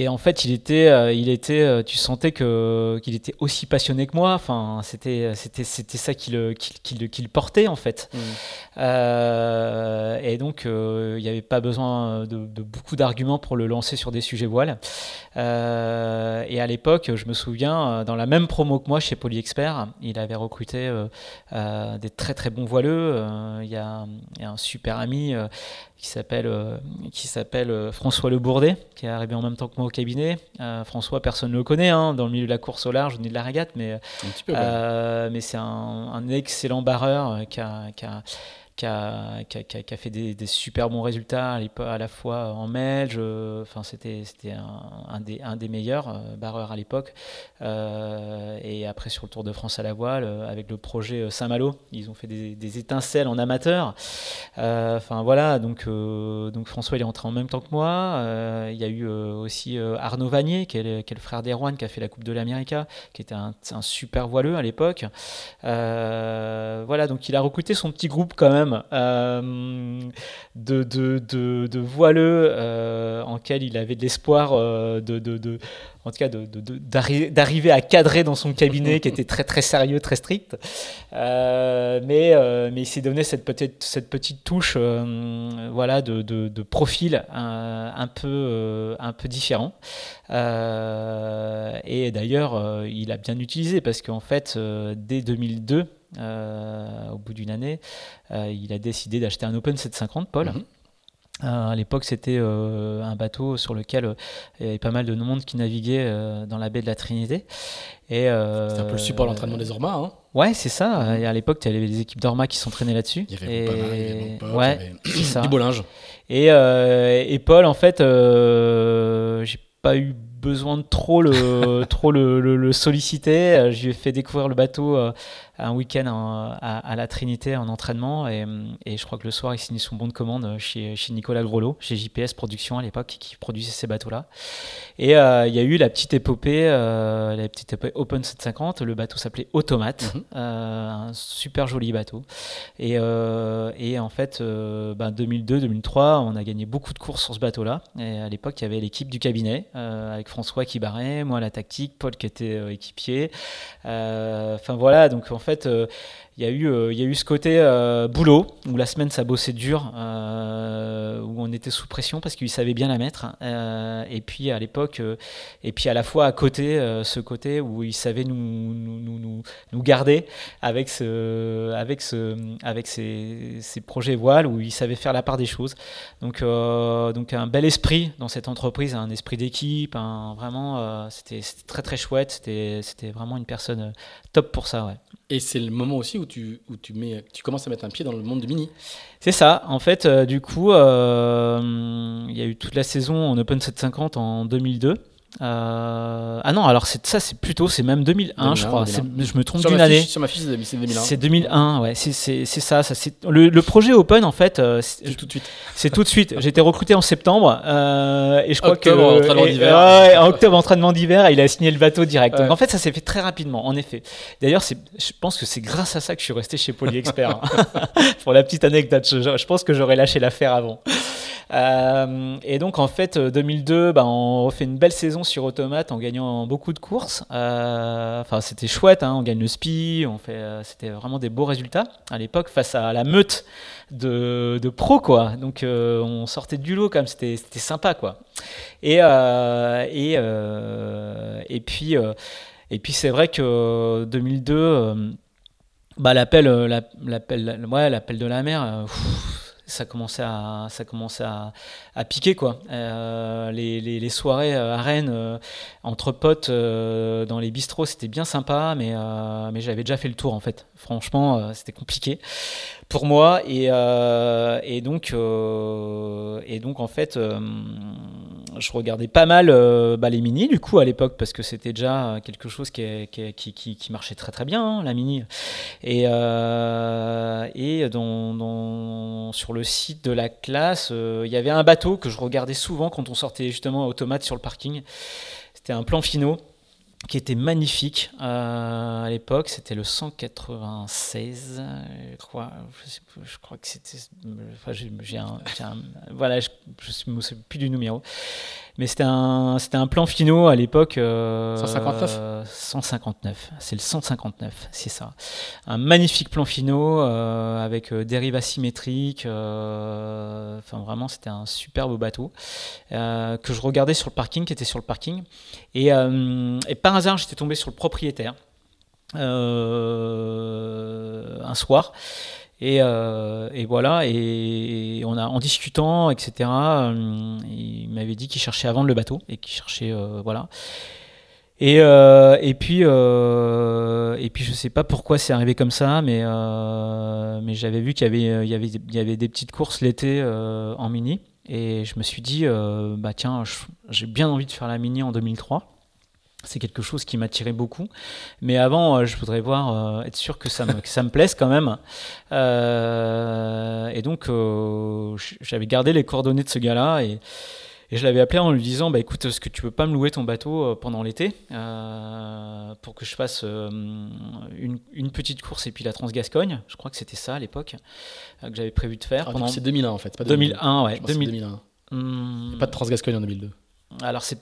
et en fait, il était, euh, il était, euh, tu sentais que qu'il était aussi passionné que moi. Enfin, c'était, c'était, c'était ça qui le, qui, le, qui le portait en fait. Mmh. Euh, et donc, il n'y avait pas besoin de, de beaucoup d'arguments pour le lancer sur des sujets voiles. et à l'époque, je me souviens, dans la même promo que moi chez PolyExpert, il avait recruté des très très bons voileux. Il y, a un super ami qui s'appelle euh, qui s'appelle euh, François Le Bourdet, qui est arrivé en même temps que moi au cabinet. Euh, François, personne ne le connaît hein, dans le milieu de la course au large ni de la régate, mais, mais c'est un, un, excellent barreur qui a, qui a qui a, fait des, super bons résultats à, la fois en Melge, euh, enfin c'était un, des, meilleurs euh, barreurs à l'époque. Euh, et après sur le Tour de France à la voile, avec le projet Saint-Malo, ils ont fait des, étincelles en amateur. Enfin voilà, donc François il est entré en même temps que moi. il y a eu aussi Arnaud Vanier, qui est, le, qui est le frère d'Erwan, qui a fait la Coupe de l'Amérique, qui était un, un, super voileux à l'époque. voilà, donc il a recruté son petit groupe quand même euh, de, voileux euh, en il avait de l'espoir euh, en tout cas d'arriver à cadrer dans son cabinet qui était très très sérieux, très strict. mais, il s'est donné cette petite, touche voilà, de, profil un, peu, différent. et d'ailleurs, il a bien utilisé parce qu'en fait, dès 2002, euh, au bout d'une année, euh, il a décidé d'acheter un Open 750, Paul. Mhm. Euh, à l'époque, c'était un bateau sur lequel il y avait pas mal de monde qui naviguait dans la baie de la Trinité. Et c'était un peu le support de l'entraînement des Ormas. Hein ouais, c'est ça. Et à l'époque, il y avait des équipes d'Orma qui s'entraînaient là-dessus. Il y avait pas mal, il y avait ouais, il y avait... du beau <clears throat> linge. Et, et, Paul, en fait, j'ai pas eu besoin de trop le, <laughs> trop le, le, solliciter. Je lui ai fait découvrir le bateau un week-end à, la Trinité en entraînement et, et, je crois que le soir il signe son bon de commande chez, chez Nicolas Grolot, chez JPS Production à l'époque qui produisait ces bateaux-là. Et il y a eu la petite épopée, la petite épopée Open 750. Le bateau s'appelait Automate, mhm. un super joli bateau. Et, et en fait, 2002-2003, ben, on a gagné beaucoup de courses sur ce bateau-là. Et à l'époque, il y avait l'équipe du cabinet euh, avec François qui barrait, moi la tactique, Paul qui était euh, équipier. Euh, enfin voilà, donc en fait, il y, a eu, euh, il y a eu ce côté euh, boulot, où la semaine ça bossait dur, euh, où on était sous pression parce qu'il savait bien la mettre. et puis à l'époque, et puis à la fois à côté, ce côté où il savait nous, garder avec, ce, avec, ce, avec ses, projets voiles, où il savait faire la part des choses. Donc, donc un bel esprit dans cette entreprise, un esprit d'équipe, vraiment, c'était très très chouette, c'était vraiment une personne top pour ça. Et c'est le moment aussi où tu, où tu, mets, tu commences à mettre un pied dans le monde du mini. C'est ça. En fait, euh, du coup, euh, il y a eu toute la saison en Open 750 en 2002. Euh, ah non, alors ça c'est plutôt, c'est même 2001, je crois. Je me trompe d'une année. sur ma fiche, c'est 2001. C'est 2001, ouais. C'est ça. ça le, le, projet Open, en fait, euh, c'est tout de suite. C'est tout de suite. J'ai été recruté en septembre euh, et je crois octobre, que entraînement d'hiver. Ouais, en octobre entraînement d'hiver, il a signé le bateau direct. Donc en fait, ça s'est fait très rapidement, en effet. D'ailleurs, je pense que c'est grâce à ça que je suis resté chez Poly Expert. Hein. <laughs> Pour la petite anecdote, je, je pense que j'aurais lâché l'affaire avant. Euh, et donc en fait 2002, euh, bah, on refait une belle saison sur Automate en gagnant beaucoup de courses. Euh, c'était chouette, hein, on gagne le SPI, on fait, c'était vraiment des beaux résultats à l'époque face à la meute de, de pros quoi. Donc on sortait du lot quand même, c'était, sympa quoi. Et puis c'est vrai que 2002 bah, l'appel de la mer, ça commençait à, ça commençait à, à piquer quoi. Euh, les, les, soirées euh, à Rennes euh, entre potes dans les bistrots, c'était bien sympa, mais, mais j'avais déjà fait le tour en fait. Franchement, c'était compliqué pour moi et, et donc et donc en fait je regardais pas mal bah, les mini du coup à l'époque parce que c'était déjà quelque chose qui, qui, qui, marchait très très bien hein, la mini et et dans, sur le site de la classe il y avait un bateau que je regardais souvent quand on sortait justement automate sur le parking. C'était un plan finaux qui était magnifique euh, à l'époque. C'était le 196, je crois. Je, crois que c'était. Enfin, voilà, je ne me plus du numéro. Mais c'était un, c'était un plan finaux à l'époque. 159 euh, 159. C'est le 159, c'est ça. Un magnifique plan finaux euh, avec dérive asymétrique. Enfin, vraiment, c'était un super beau bateau que je regardais sur le parking, qui était sur le parking. Et, et par hasard, j'étais tombé sur le propriétaire un soir. Euh, et, voilà, et on a en discutant, etc. Euh, il m'avait dit qu'il cherchait à vendre le bateau et qu'il cherchait, euh, voilà. Et, puis, et puis je sais pas pourquoi c'est arrivé comme ça, mais mais j'avais vu qu'il y avait, il y avait, il y avait des petites courses l'été en mini, et je me suis dit, bah tiens, j'ai bien envie de faire la mini en 2003 c'est quelque chose qui m'attirait beaucoup. Mais avant, euh, je voudrais voir, euh, être sûr que ça me, ça me plaise quand même. Euh, et donc, j'avais gardé les coordonnées de ce gars-là et, je l'avais appelé en lui disant bah, écoute, est-ce que tu peux pas me louer ton bateau pendant l'été pour que je fasse une, petite course et puis la Transgascogne Je crois que c'était ça à l'époque que j'avais prévu de faire. Ah, c'est 2001 en fait, pas 2001, ouais. 2001. Hmm. Pas de Transgascogne en 2002. Alors, c'est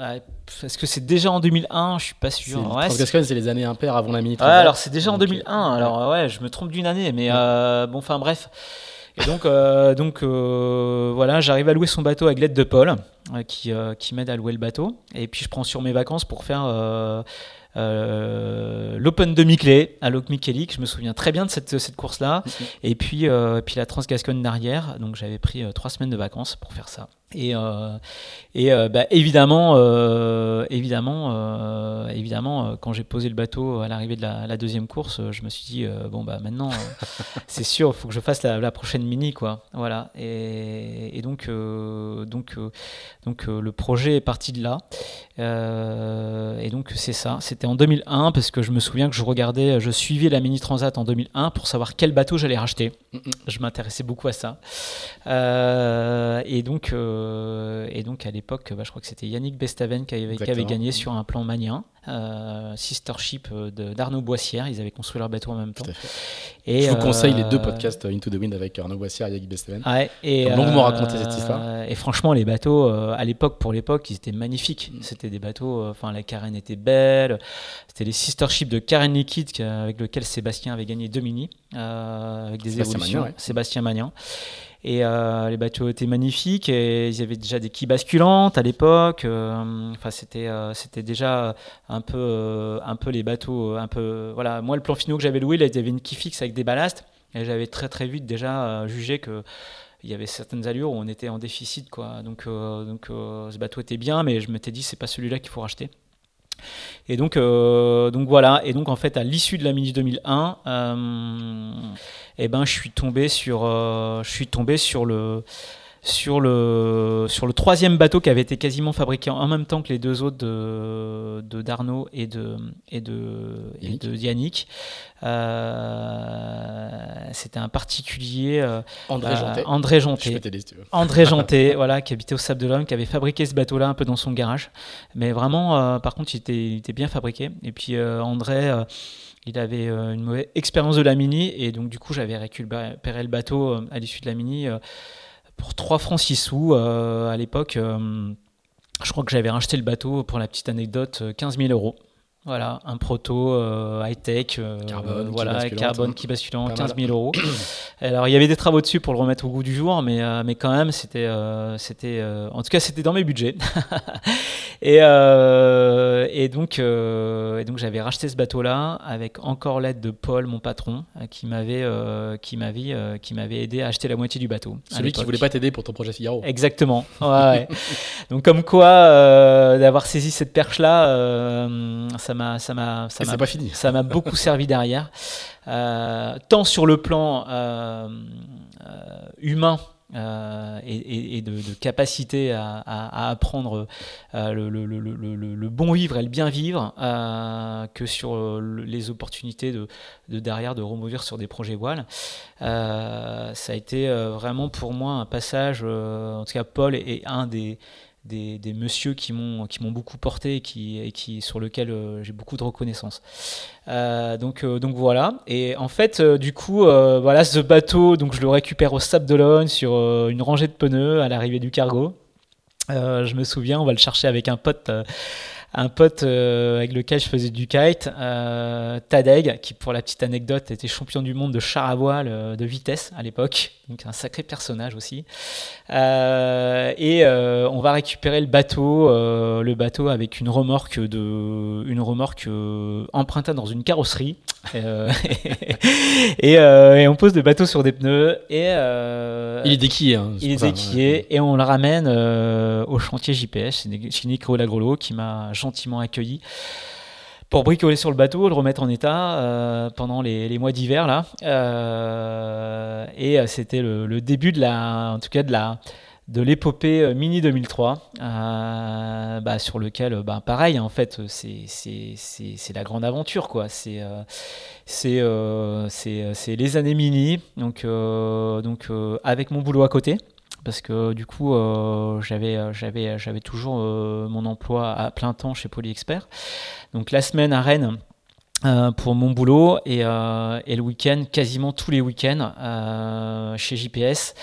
est-ce que c'est déjà en 2001 Je suis pas sûr. Ouais, c'est les années impaires avant la mini. Ouais, alors c'est déjà en 2001. Alors ouais, je me trompe d'une année, mais euh, bon, enfin bref. Et donc, euh, <laughs> donc euh, voilà, j'arrive à louer son bateau avec l'aide de Paul, qui, qui m'aide à louer le bateau. Et puis je prends sur mes vacances pour faire l'Open de Miquelet à Loc Michelic. Je me souviens très bien de cette, cette course-là. Et puis, puis la Transgascogne d'arrière. Donc j'avais pris trois semaines de vacances pour faire ça. Et, euh, et euh, bah, évidemment, euh, évidemment, évidemment, quand j'ai posé le bateau à l'arrivée de la, deuxième course, je me suis dit bon bah maintenant, <laughs> c'est sûr, il faut que je fasse la, prochaine mini quoi. Voilà. Et, donc donc donc le projet est parti de là. et donc c'est ça. C'était en 2001 parce que je me souviens que je regardais, je suivais la mini transat en 2001 pour savoir quel bateau j'allais racheter. Mm, mm. Je m'intéressais beaucoup à ça. et donc et donc à l'époque, bah, je crois que c'était Yannick Bestaven qui avait, gagné sur un plan manien, euh, Sister Ship euh, d'Arnaud Boissière. Ils avaient construit leur bateau en même temps. Et je vous conseille les deux podcasts Into the Wind avec Arnaud Boissière et Yannick Bestaven. Ouais, et longuement raconté cette histoire. Et franchement, les bateaux à l'époque, pour l'époque, ils étaient magnifiques. Mm. C'était des bateaux. Enfin, la carène était belle. C'était les Sister Ship de Karen Liquide avec lequel Sébastien avait gagné deux mini avec des Sébastien évolutions. Magnan, Sébastien Magnan. Et euh, les bateaux étaient magnifiques et ils avaient déjà des quilles basculantes à l'époque. Euh, enfin, c'était euh, c'était déjà un peu un peu les bateaux un peu voilà. Moi, le plan finaux que j'avais loué, il y avait une quille fixe avec des ballasts et j'avais très très vite déjà jugé que il y avait certaines allures où on était en déficit quoi. Donc donc ce bateau était bien, mais je m'étais dit c'est pas celui-là qu'il faut racheter. Et donc, euh, donc voilà. Et donc en fait, à l'issue de la Mini 2001, euh, eh ben, je suis tombé sur, euh, je suis tombé sur le sur le, sur le troisième bateau qui avait été quasiment fabriqué en même temps que les deux autres de, de d'Arnaud et de, et de, Yannick. Et de Yannick. Euh, c'était un particulier. Euh, André euh, Janté. André Janté. André <laughs> Janté, voilà, qui habitait au Sable de l'Homme, qui avait fabriqué ce bateau-là un peu dans son garage. Mais vraiment, par contre, il était, il était, bien fabriqué. Et puis André il avait une mauvaise expérience de la Mini et donc du coup j'avais récupéré le bateau à l'issue de la Mini pour 3 francs 6 sous euh, à l'époque. Euh, je crois que j'avais racheté le bateau, pour la petite anecdote, 15 euh, 000 euros. Voilà, un proto euh, high-tech, euh, carbone, voilà, qui carbone qui basculant, 15 000 euros. <coughs> Alors il y avait des travaux dessus pour le remettre au goût du jour, mais, euh, mais quand même, c'était, c'était, en tout cas, c'était dans mes budgets. <laughs> et, et donc, et donc j'avais racheté ce bateau-là avec encore l'aide de Paul, mon patron, qui m'avait, qui m'avait, qui m'avait aidé à acheter la moitié du bateau. Celui qui voulait pas t'aider pour ton projet Figaro. Exactement. <laughs> Ouais, donc comme quoi, d'avoir saisi cette perche-là, ça m'a ça m'a ça m'a pas fini. Ça m'a <laughs> beaucoup servi derrière, euh, tant sur le plan euh, euh, humain. et, de, capacité à, apprendre le, le, bon vivre et le bien vivre que sur les opportunités de, de, derrière de remouvir sur des projets voiles. ça a été vraiment pour moi un passage, en tout cas Paul est un des, des, des messieurs qui m'ont qui m'ont beaucoup porté et qui et qui sur lequel euh, j'ai beaucoup de reconnaissance. Euh, donc euh, donc voilà et en fait du coup voilà ce bateau donc je le récupère au Sable d'Olonne sur une rangée de pneus à l'arrivée du cargo. je me souviens on va le chercher avec un pote un pote avec lequel je faisais du kite, euh, Tadeg, qui pour la petite anecdote était champion du monde de char à voile de vitesse à l'époque, donc un sacré personnage aussi. et on va récupérer le bateau, le bateau avec une remorque de, une remorque empruntée dans une carrosserie. <laughs> et, on pose le bateau sur des pneus et il est déquillé. Hein, il est déquillé et on le ramène au chantier JPS chez Nico Lagrolo qui m'a gentiment accueilli pour bricoler sur le bateau, le remettre en état euh, pendant les, mois d'hiver là. Euh, et euh, c'était le, début de la, en tout cas de la, de l'épopée Mini 2003, bah, sur lequel, bah, pareil, en fait, c'est, la grande aventure, quoi. C'est, c'est, c'est, les années Mini, donc, donc avec mon boulot à côté parce que du coup euh, euh, euh, j'avais toujours mon emploi à plein temps chez PolyExpert. Donc la semaine à Rennes pour mon boulot et, et le week-end, quasiment tous les week-ends chez JPS.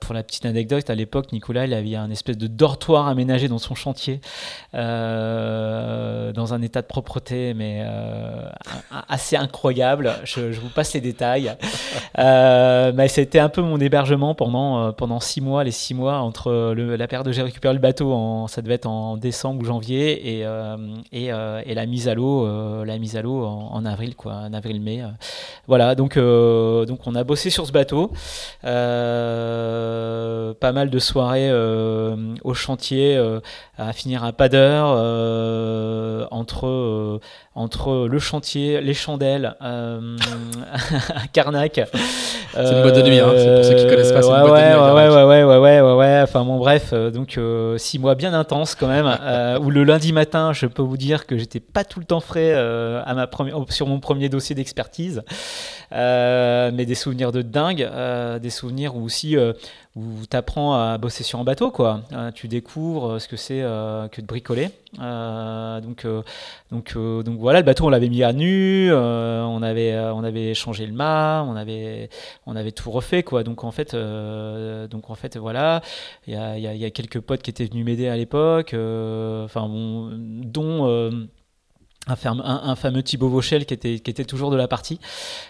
pour la petite anecdote, à l'époque, Nicolas il avait un espèce de dortoir aménagé dans son chantier, dans un état de propreté mais assez incroyable. Je, vous passe les détails. Euh, mais c'était un peu mon hébergement pendant, euh, pendant six mois, les six mois entre la période où j'ai récupéré le bateau, ça devait être en décembre ou janvier, et, euh, et, et, la mise à l'eau, la mise à en, avril, quoi, en avril-mai. Voilà, donc, donc on a bossé sur ce bateau. pas mal de soirées au chantier à finir à pas d'heure entre entre le chantier, les chandelles, euh, <laughs> à Carnac. C'est une boîte de nuit, hein. c'est pour ceux qui connaissent pas, ouais, une boîte ouais, de nuit. Ouais, ouais, ouais, ouais, ouais, ouais, ouais, Enfin bon, bref, euh, donc euh, six mois bien intenses quand même. euh, où le lundi matin, je peux vous dire que j'étais pas tout le temps frais euh, première, sur mon premier dossier d'expertise, euh, mais des souvenirs de dingue, des souvenirs où aussi où tu apprends à bosser sur un bateau, quoi. Euh, tu découvres ce que c'est euh, que de bricoler. Euh, donc, donc, donc voilà, le bateau, on l'avait mis à nu, on, avait, on avait changé le mât, on avait, on avait tout refait, quoi. Donc en fait, donc, en fait voilà, il y a, y, y a, quelques potes qui étaient venus m'aider à l'époque, bon, dont un, fameux Thibaut Vauchel qui était, qui était toujours de la partie.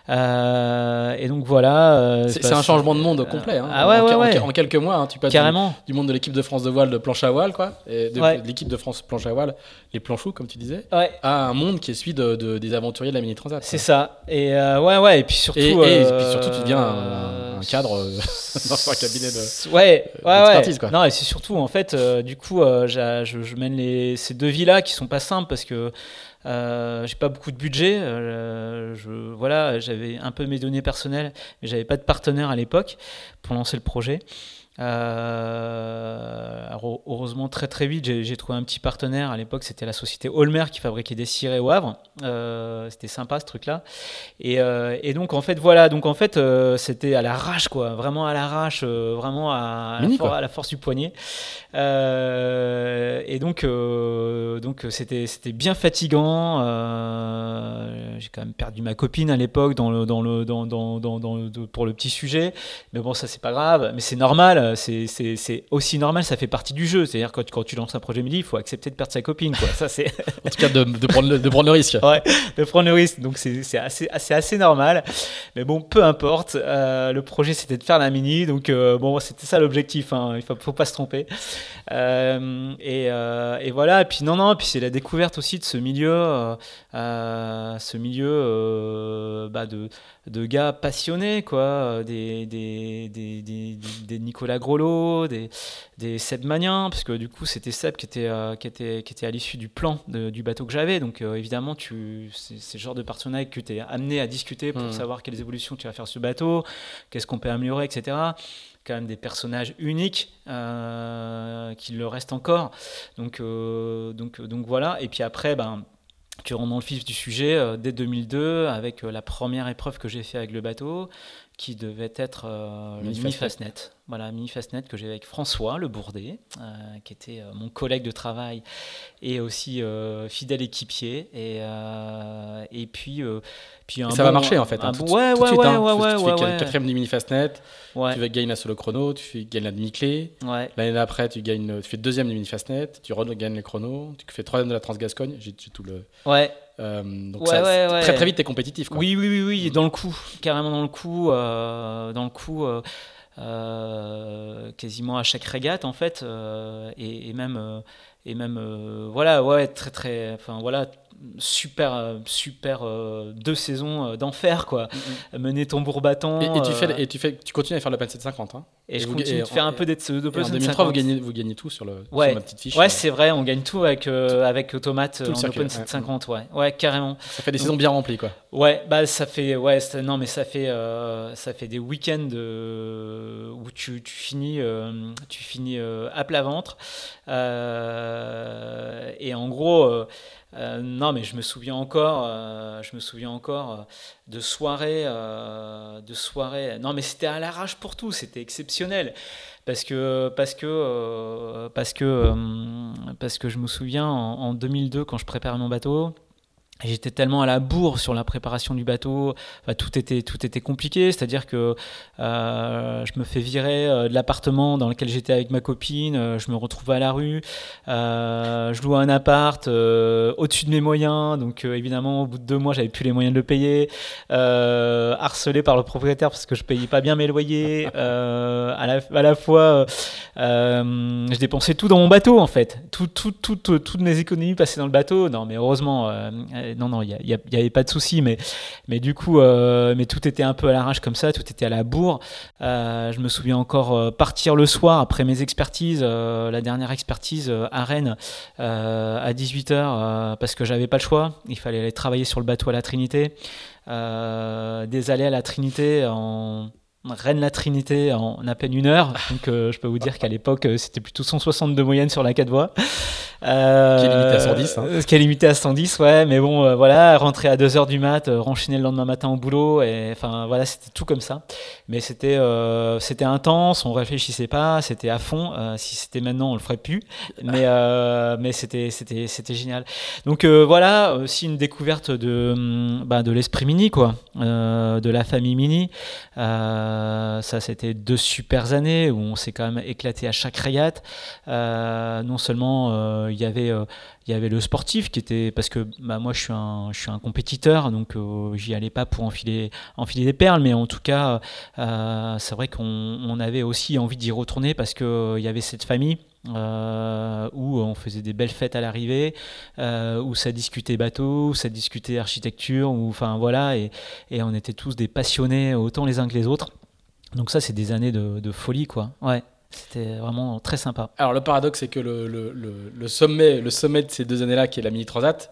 Euh, et donc voilà. Euh, c'est un changement de monde complet. Hein. Ah ouais, en, ouais, en, quelques mois, hein, tu passes Carrément. Du, monde de l'équipe de France de voile de planche à voile, quoi, et de, l'équipe de France planche à voile, les planchous, comme tu disais, à un monde qui est celui de, des aventuriers de la mini transat. C'est ça. Et euh, ouais, ouais. Et puis surtout. Et, puis surtout, tu deviens un, cadre <laughs> dans un cabinet de. Ouais, ouais, Quoi. Non, et c'est surtout en fait, du coup, je, je, mène les, ces deux vies là qui sont pas simples parce que euh, j'ai pas beaucoup de budget. Euh, voilà, j'avais un peu mes données personnelles, mais j'avais pas de partenaire à l'époque pour lancer le projet. Euh, heureusement, très très vite, j'ai trouvé un petit partenaire. À l'époque, c'était la société Olmer qui fabriquait des cirés au Havre. Euh, c'était sympa ce truc-là. Et, euh, et, donc, en fait, voilà. Donc, en fait, c'était à l'arrache, quoi. Vraiment à l'arrache, vraiment à, à, la force du poignet. et donc, donc c'était c'était bien fatigant. j'ai quand même perdu ma copine à l'époque dans le, dans le, dans, dans, dans, pour le petit sujet. Mais bon, ça, c'est pas grave. Mais c'est normal euh, c'est aussi normal, ça fait partie du jeu. C'est-à-dire quand, quand tu lances un projet midi, il faut accepter de perdre sa copine. Quoi. Ça, c'est en tout cas, de, de, prendre le, de prendre le risque. Ouais, de prendre le risque. Donc c'est assez, assez, assez normal. Mais bon, peu importe. Euh, le projet, c'était de faire la mini. Donc euh, bon, c'était ça l'objectif. Hein. Il faut, faut pas se tromper. et, et, voilà. Et puis non, non. Puis c'est la découverte aussi de ce milieu, ce milieu bah, de de gars passionnés, quoi, des, des, des, des, Nicolas Grollo, des, des Seb Magnin, parce que du coup c'était Seb qui était, euh, qui était, qui était à l'issue du plan du bateau que j'avais, donc euh, évidemment tu, c'est, le genre de partenariat que tu es amené à discuter pour mmh. savoir quelles évolutions tu vas faire sur ce bateau, qu'est-ce qu'on peut améliorer, etc quand même des personnages uniques qui le restent encore. Donc, donc, donc voilà. Et puis après, ben, tu rentres dans le vif du sujet euh, dès 2002 avec euh, la première épreuve que j'ai fait avec le bateau qui devait être euh, le Mini Fastnet. Voilà, Mini Fastnet que j'ai avec François Le Bourdet, qui était mon collègue de travail et aussi fidèle équipier. Et, et puis, puis ça va marcher en fait. Hein, un, ouais, ouais, ouais, ouais, tu, ouais, fais quatrième du Mini Fastnet, tu vas gagner la solo chrono, tu gagnes la demi-clé. L'année d'après, tu, gagnes, tu fais deuxième du Mini Fastnet, tu gagnes les chronos, tu fais troisième de la Transgascogne. J'ai tout le. Ouais. Euh, donc ça, très très vite, t'es compétitif. Quoi. Oui, oui, oui, oui, dans le coup, carrément dans le coup, euh, dans le coup. Euh, quasiment à chaque régate en fait et, et, même et même voilà ouais très très enfin voilà super, super euh, deux saisons euh, d'enfer, quoi. Mm, mm. Mener ton bourbaton. Et, et, tu fais, euh, et tu fais, tu continues à faire le Pan 750, hein. Et, je continue de faire un peu d'être de En 2003, vous gagnez, vous gagnez tout sur, le, ouais. sur ma petite fiche. Ouais, c'est vrai, on gagne tout avec, avec Automate en Open 750, ouais. ouais. carrément. Ça fait des saisons bien remplies, quoi. Ouais, bah ça fait, ouais, non, mais ça fait, ça fait des week-ends où tu, tu finis, tu finis à plat ventre. et en gros, euh, non, mais je me souviens encore, euh, je me souviens encore euh, de soirées, de soirées. Non, mais c'était à l'arrache pour tout, c'était exceptionnel parce que parce que parce que parce que je me souviens en, 2002 quand je préparais mon bateau. J'étais tellement à la bourre sur la préparation du bateau, tout était tout était compliqué. C'est-à-dire que euh, je me fais virer euh, de l'appartement dans lequel j'étais avec ma copine, euh, je me retrouve à la rue, je loue un appart au-dessus de mes moyens, donc évidemment au bout de deux mois j'avais plus les moyens de le payer, harcelé par le propriétaire parce que je payais pas bien mes loyers, <laughs> à la, à, la, fois je dépensais tout dans mon bateau en fait, tout, tout, tout, toutes mes économies passaient dans le bateau. Non mais heureusement non, non, il n'y avait pas de souci, mais, du coup, euh, tout était un peu à l'arrache comme ça, tout était à la bourre. Euh, je me souviens encore euh, partir le soir après mes expertises, la dernière expertise à Rennes à 18h, parce que j'avais pas le choix. Il fallait aller travailler sur le bateau à la Trinité. des allées à la Trinité en Rennes-la Trinité en à peine une heure. Donc je peux vous dire qu'à l'époque, c'était plutôt 162 moyenne sur la 4 voies. Euh, qui est limité à 110. Hein. Qui est limité à 110, ouais. Mais bon, euh, voilà, rentrer à 2h du mat, euh, renchaîner le lendemain matin au boulot. Et enfin, voilà, c'était tout comme ça. Mais c'était c'était intense, on réfléchissait pas, c'était à fond. si c'était maintenant, on le ferait plus. Mais, mais c'était génial. Donc voilà, aussi une découverte de, hum, bah, de l'esprit mini, quoi. de la famille mini. ça, c'était deux super années où on s'est quand même éclaté à chaque régate. non seulement il y avait euh, il y avait le sportif qui était parce que bah, moi je suis un je suis un compétiteur donc euh, j'y allais pas pour enfiler enfiler des perles mais en tout cas euh, c'est vrai qu'on avait aussi envie d'y retourner parce que il y avait cette famille où on faisait des belles fêtes à l'arrivée, où ça discutait bateau, où ça discutait architecture, où, enfin voilà, et, et, on était tous des passionnés autant les uns que les autres. Donc ça, c'est des années de, de folie, quoi. Ouais. C'était vraiment très sympa. Alors le paradoxe, c'est que le, le, le, sommet, le sommet de ces deux années-là, qui est la Mini Transat,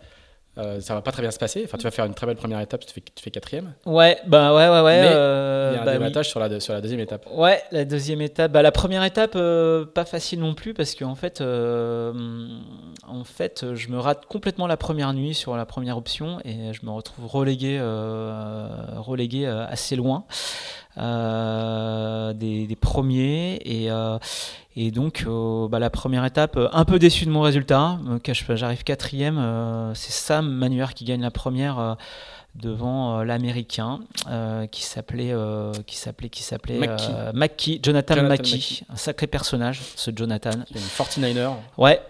euh, ça va pas très bien se passer. Enfin, tu vas faire une très belle première étape, tu fais, tu fais quatrième. Ouais, bah ouais, ouais, ouais. Mais euh, il y a un bah, sur, la, sur la deuxième étape. Ouais, la deuxième étape. Bah, la première étape, euh, pas facile non plus parce qu'en fait, en fait, je me rate complètement la première nuit sur la première option et je me retrouve relégué, relégué assez loin. Euh, des, premiers. Et, euh, et donc, euh, bah, la première étape, un peu déçu de mon résultat. J'arrive quatrième. c'est Sam Manuer qui gagne la première devant l'américain qui s'appelait qui s'appelait qui s'appelait Jonathan, Jonathan un sacré personnage ce Jonathan. Une 49er. Ouais,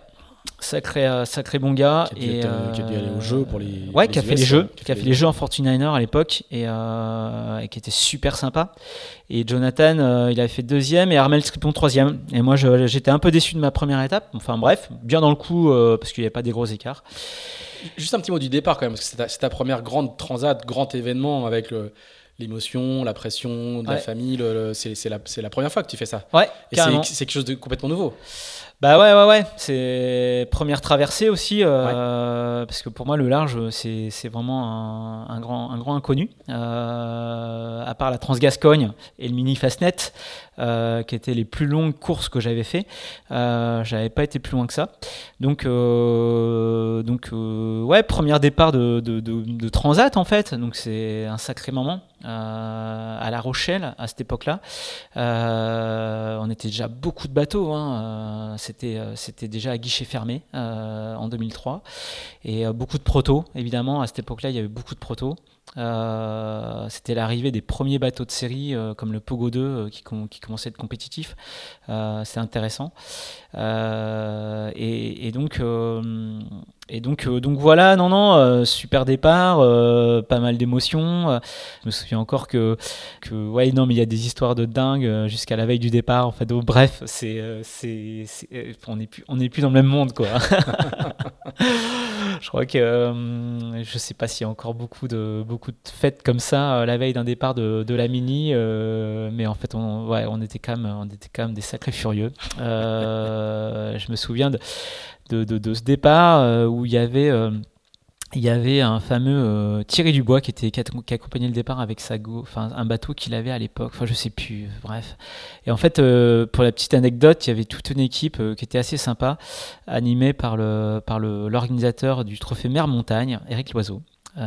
Sacré, euh, sacré bon gars. Qui a, dû, et, euh, qui a dû aller au jeu pour les. Ouais, qui a fait les jeux, qui a fait les jeux en 49er à l'époque euh, et, qui était super sympa. Et Jonathan, il avait fait deuxième et Armel Stripon troisième. Et moi, j'étais un peu déçu de ma première étape. Enfin bref, bien dans le coup parce qu'il n'y avait pas des gros écarts. Juste un petit mot du départ quand même, parce que c'est ta, première grande transat, grand événement avec le l'émotion, la pression de la famille. c'est la, la, première fois que tu fais ça. Ouais, et c'est quelque chose de complètement nouveau. Bah ouais, ouais, ouais. C'est première traversée aussi, euh, parce que pour moi, le large, c'est vraiment un, grand, un grand inconnu. Euh, à part la Transgascogne et le Mini Fastnet, euh, qui étaient les plus longues courses que j'avais fait, j'avais pas été plus loin que ça. Donc, donc ouais, premier départ de, de, de, Transat en fait. Donc c'est un sacré moment. À La Rochelle à cette époque-là. on était déjà beaucoup de bateaux. Hein, euh, c'était déjà à guichet fermé euh, en 2003. Et euh, beaucoup de protos, évidemment. À cette époque-là, il y avait beaucoup de protos. c'était l'arrivée des premiers bateaux de série comme le Pogo 2 qui, commençait à être compétitif. c'est intéressant. Et, donc, et donc, donc voilà, non, non, super départ, pas mal d'émotions. je me souviens encore que, ouais, non, mais il y a des histoires de dingue jusqu'à la veille du départ. En fait, bref, c'est, c'est, on n'est plus, on n'est plus dans le même monde, quoi. <laughs> je crois que euh, je sais pas s'il y a encore beaucoup de, beaucoup de fêtes comme ça euh, la veille d'un départ de, de la mini, euh, mais en fait, on, ouais, on était quand même, on était quand même des sacrés furieux. je me souviens de, de, ce départ où il y avait il y avait un fameux euh, Thierry Dubois qui était qui, accompagnait le départ avec sa go, un bateau qu'il avait à l'époque, enfin je sais plus, bref. Et en fait, euh, pour la petite anecdote, il y avait toute une équipe euh, qui était assez sympa, animée par le par le l'organisateur du Trophée Mer Montagne, Eric Loiseau,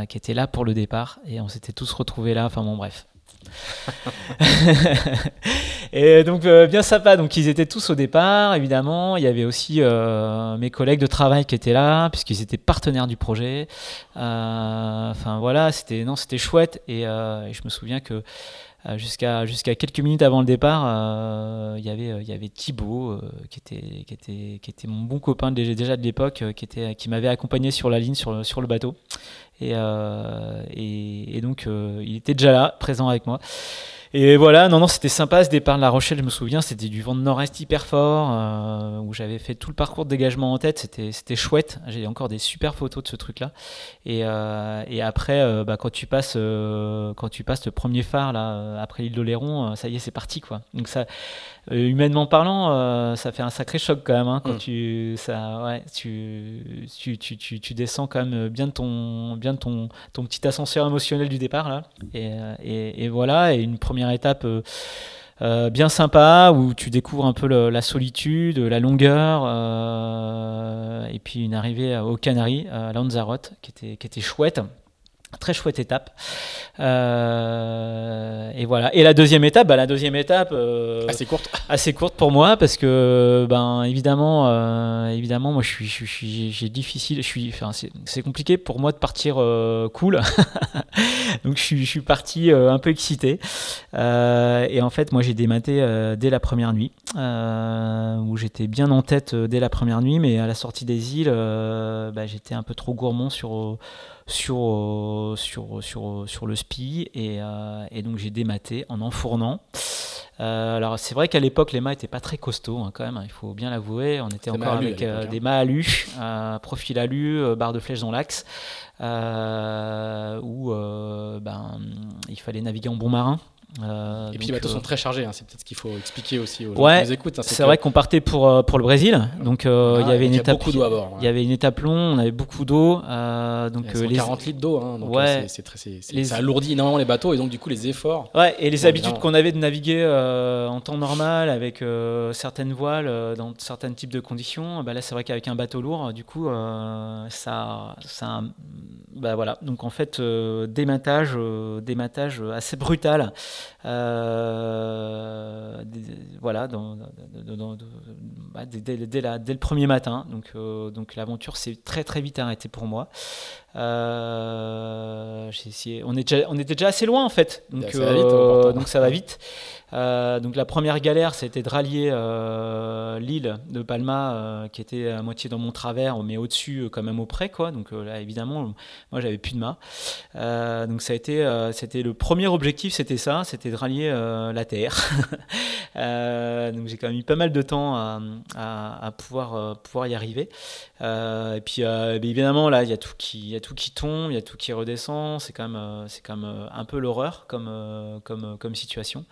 qui était là pour le départ, et on s'était tous retrouvés là. Enfin bon, bref. <laughs> et donc euh, bien sympa. Donc ils étaient tous au départ, évidemment. Il y avait aussi euh, mes collègues de travail qui étaient là, puisqu'ils étaient partenaires du projet. Euh, enfin voilà, c'était non, c'était chouette. Et, je me souviens que jusqu'à jusqu'à quelques minutes avant le départ, il y avait il y avait Thibaut qui était qui était qui était mon bon copain déjà, déjà de l'époque, qui était qui m'avait accompagné sur la ligne sur sur le bateau. Et, et, donc il était déjà là, présent avec moi. Et voilà, non, non, c'était sympa ce départ de La Rochelle, je me souviens, c'était du vent de nord-est hyper fort, euh, où j'avais fait tout le parcours de dégagement en tête, c'était, chouette, j'ai encore des super photos de ce truc-là. Et, euh, après, euh, bah, quand, tu passes, quand tu passes le premier phare, là, après l'île d'Oléron, ça y est, c'est parti, quoi. Donc ça, humainement parlant, ça fait un sacré choc quand même, hein, quand mm. tu, ça, ouais, tu, tu, tu, tu, descends quand même bien de ton, bien de ton, ton petit ascenseur émotionnel du départ, là. Et, et, et voilà, et une première étape euh, euh, bien sympa où tu découvres un peu la solitude, la longueur, euh, et puis une arrivée aux Canaries, à Lanzarote, qui était, qui était chouette. Très chouette étape. Euh, et voilà. Et la deuxième étape, bah, la deuxième étape. Euh, assez courte. Assez courte pour moi parce que, ben, évidemment, euh, évidemment, moi, je suis, je suis, j'ai difficile. Je suis, enfin, c'est compliqué pour moi de partir cool. <laughs> Donc, je suis, je suis parti un peu excité. et en fait, moi, j'ai dématé dès la première nuit, où j'étais bien en tête dès la première nuit, mais à la sortie des îles, bah, j'étais un peu trop gourmand sur sur, euh, sur, sur, sur le SPI et, euh, et donc j'ai dématé en enfournant. Euh, alors c'est vrai qu'à l'époque les mâts n'étaient pas très costauds hein, quand même, hein, il faut bien l'avouer. On était encore avec hein. des mâts alu, profil alu, barre de flèche dans l'axe, où ben, il fallait naviguer en bon marin. Euh, et puis les bateaux sont très chargés, hein, c'est peut-être ce qu'il faut expliquer aussi aux gens qui nous écoutent. Hein, c'est vrai qu'on partait pour, euh, pour le Brésil, donc euh, il y avait une étape. beaucoup d'eau à bord. Il y avait une étape long, on avait beaucoup d'eau. donc les 40 litres d'eau, hein, donc ouais, c'est ça alourdit énormément les bateaux et donc du coup les efforts. Ouais, et les habitudes qu'on avait de naviguer en temps normal avec certaines voiles dans certains types de conditions, bah là c'est vrai qu'avec un bateau lourd, du coup ça, ça, bah voilà. Donc en fait dématage, dématage assez brutal. Voilà, dès, le premier matin. Donc, euh, donc l'aventure s'est très très vite arrêtée pour moi. Euh, on, est déjà, on était déjà assez loin en fait, donc, donc ça va vite. Euh, donc la première galère, c'était de rallier euh, l'île de Palma, euh, qui était à moitié dans mon travers, mais au-dessus, quand même au près, quoi. Donc là, évidemment, moi, j'avais plus de mât. donc ça a été, c'était le premier objectif, c'était ça, c'était de rallier la terre. <laughs> donc j'ai quand même eu pas mal de temps à, pouvoir pouvoir y arriver. et puis évidemment, là, il y a tout qui, y a tout qui tombe, il y a tout qui redescend. C'est quand même, c'est quand même un peu l'horreur comme comme comme situation.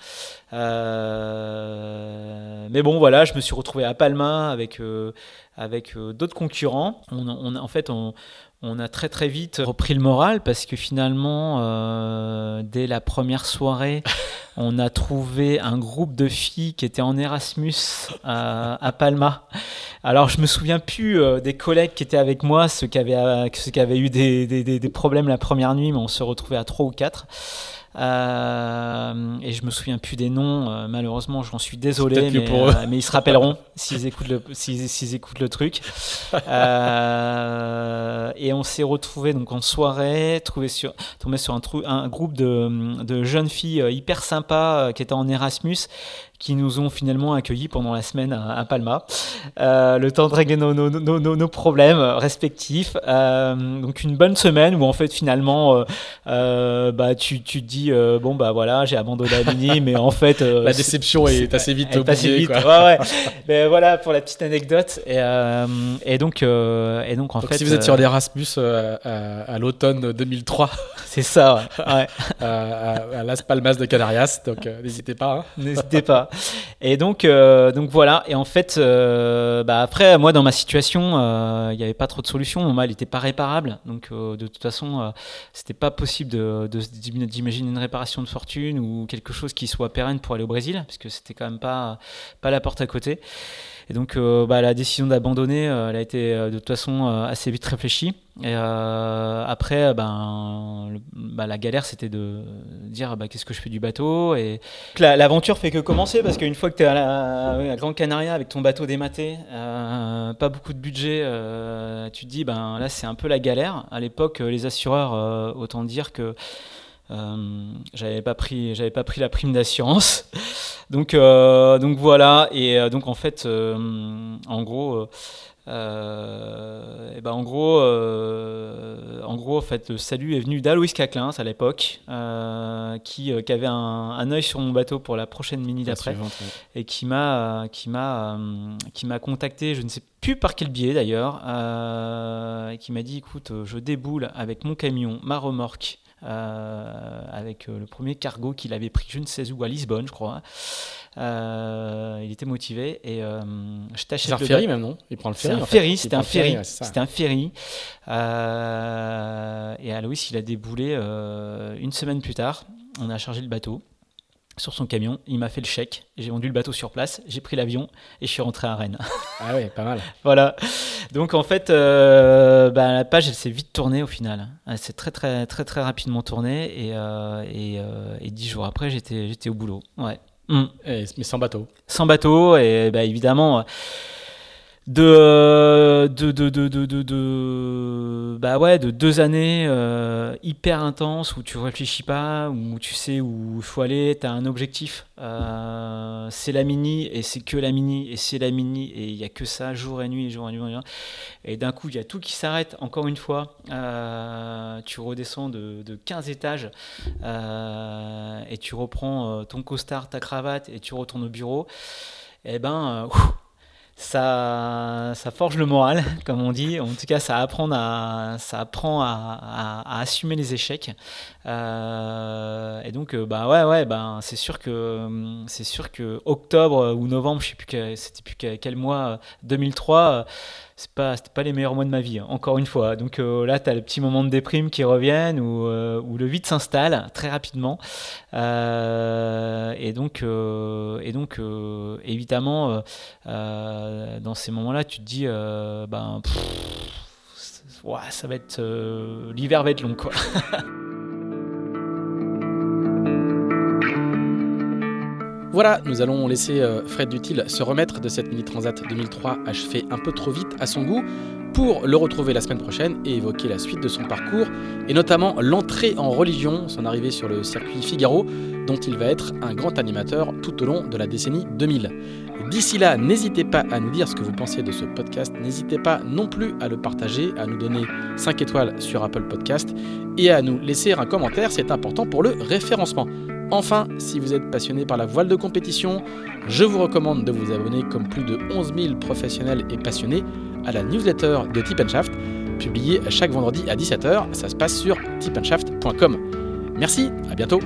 Euh, mais bon, voilà, je me suis retrouvé à Palma avec, euh, avec euh, d'autres concurrents. On, en fait, on, on, a très très vite repris le moral parce que finalement, dès la première soirée, <laughs> on a trouvé un groupe de filles qui étaient en Erasmus à, Palma. Alors, je me souviens plus des collègues qui étaient avec moi, ceux qui avaient, ceux qui avaient eu des, des, des problèmes la première nuit, mais on se retrouvait à trois ou quatre. Euh, et je me souviens plus des noms, euh, malheureusement, j'en suis désolé, mais, euh, mais, ils se rappelleront s'ils écoutent le, s'ils, écoutent le truc. et on s'est retrouvé donc en soirée, trouvé sur, tombé sur un, un groupe de, de, jeunes filles hyper sympas qui étaient en Erasmus qui nous ont finalement accueillis pendant la semaine à, Palma. Euh, le temps de régler nos, nos, nos, nos problèmes respectifs. Euh, donc une bonne semaine où en fait finalement euh, bah, tu, tu te dis bon bah voilà j'ai abandonné <laughs> mais en fait la déception est, assez vite oubliée. Quoi. Ouais, ouais. mais voilà pour la petite anecdote et, et donc et donc en fait si vous êtes sur l'Erasmus à, à l'automne 2003 <laughs> c'est ça ouais. <laughs> à, Las Palmas de Canarias donc n'hésitez pas hein. n'hésitez pas et donc, euh, donc voilà. Et en fait, euh, bah après, moi, dans ma situation, euh, il n'y avait pas trop de solutions. Mon mal n'était pas réparable. Donc, de toute façon, c'était pas possible d'imaginer une réparation de fortune ou quelque chose qui soit pérenne pour aller au Brésil, puisque c'était quand même pas la porte à côté. Et donc, bah, la décision d'abandonner, elle a été de toute façon assez vite réfléchie. Et après, ben, bah, la galère, c'était de dire bah, qu'est-ce que je fais du bateau. Et l'aventure fait que commencer parce qu'une fois que tu es à la, à Gran Canaria avec ton bateau dématé, pas beaucoup de budget, tu te dis ben là c'est un peu la galère. À l'époque, les assureurs, autant dire que euh, j'avais pas pris, j'avais pas pris la prime d'assurance. <laughs> donc, euh, donc voilà. Et euh, donc en fait, en gros. et ben en gros, en gros, en fait, le salut est venu d'Aloïs Caclin à l'époque, qui, qui, avait un, un, œil sur mon bateau pour la prochaine mini d'après, et qui m'a, qui m'a, qui m'a contacté, je ne sais plus par quel biais d'ailleurs, et qui m'a dit, écoute, je déboule avec mon camion, ma remorque euh, avec euh, le premier cargo qu'il avait pris je ne sais où à Lisbonne, je crois. Euh, il était motivé et je t'achète. C'est un ferry même, non? Il prend le ferry. C'est un ferry, c'était un ferry. C'était un ferry. et Aloïs, il a déboulé une semaine plus tard. On a chargé le bateau sur son camion, il m'a fait le chèque, j'ai vendu le bateau sur place, j'ai pris l'avion et je suis rentré à Rennes. <laughs> Ah ouais, pas mal. voilà. Donc en fait, euh, bah, la page, elle s'est vite tournée au final. Elle s'est très très très très rapidement tournée et, euh, euh, et, dix jours après, j'étais j'étais au boulot. Ouais. Mm. mais sans bateau. Sans bateau et bah, évidemment de, de, de, de, de, bah ouais, de deux années euh, hyper intenses où tu réfléchis pas, où tu sais où il faut aller, tu as un objectif. Euh, c'est la mini et c'est que la mini et c'est la mini et il n'y a que ça jour et nuit, jour et nuit. Et d'un coup, il y a tout qui s'arrête. Encore une fois, euh, tu redescends de, de 15 étages et tu reprends ton costard, ta cravate et tu retournes au bureau. Et eh ben, ça, ça forge le moral, comme on dit. En tout cas, ça apprend à, ça apprend à, à, assumer les échecs. Euh, et donc, euh, bah ouais, ouais, ben c'est sûr que c'est sûr que octobre ou novembre, je sais plus c'était plus quel mois, 2003 c'est pas c'était pas les meilleurs mois de ma vie hein, encore une fois. Donc euh, là tu as le petit moment de déprime qui reviennent où, euh, où le vide s'installe très rapidement. Euh, et donc et donc évidemment dans ces moments là tu te dis ben ouais, ça va être l'hiver va être long quoi <laughs> Voilà, nous allons laisser euh, Fred Dutil se remettre de cette Mini Transat 2003 achevée un peu trop vite à son goût pour le retrouver la semaine prochaine et évoquer la suite de son parcours et notamment l'entrée en religion, son arrivée sur le circuit Figaro dont il va être un grand animateur tout au long de la décennie 2000. D'ici là, n'hésitez pas à nous dire ce que vous pensez de ce podcast, n'hésitez pas non plus à le partager, à nous donner 5 étoiles sur Apple Podcast et à nous laisser un commentaire, c'est important pour le référencement. Enfin, si vous êtes passionné par la voile de compétition, je vous recommande de vous abonner comme plus de 11 000 professionnels et passionnés à la newsletter de Tip Shaft, publiée chaque vendredi à 17h. Ça se passe sur tipandshaft.com. Merci, à bientôt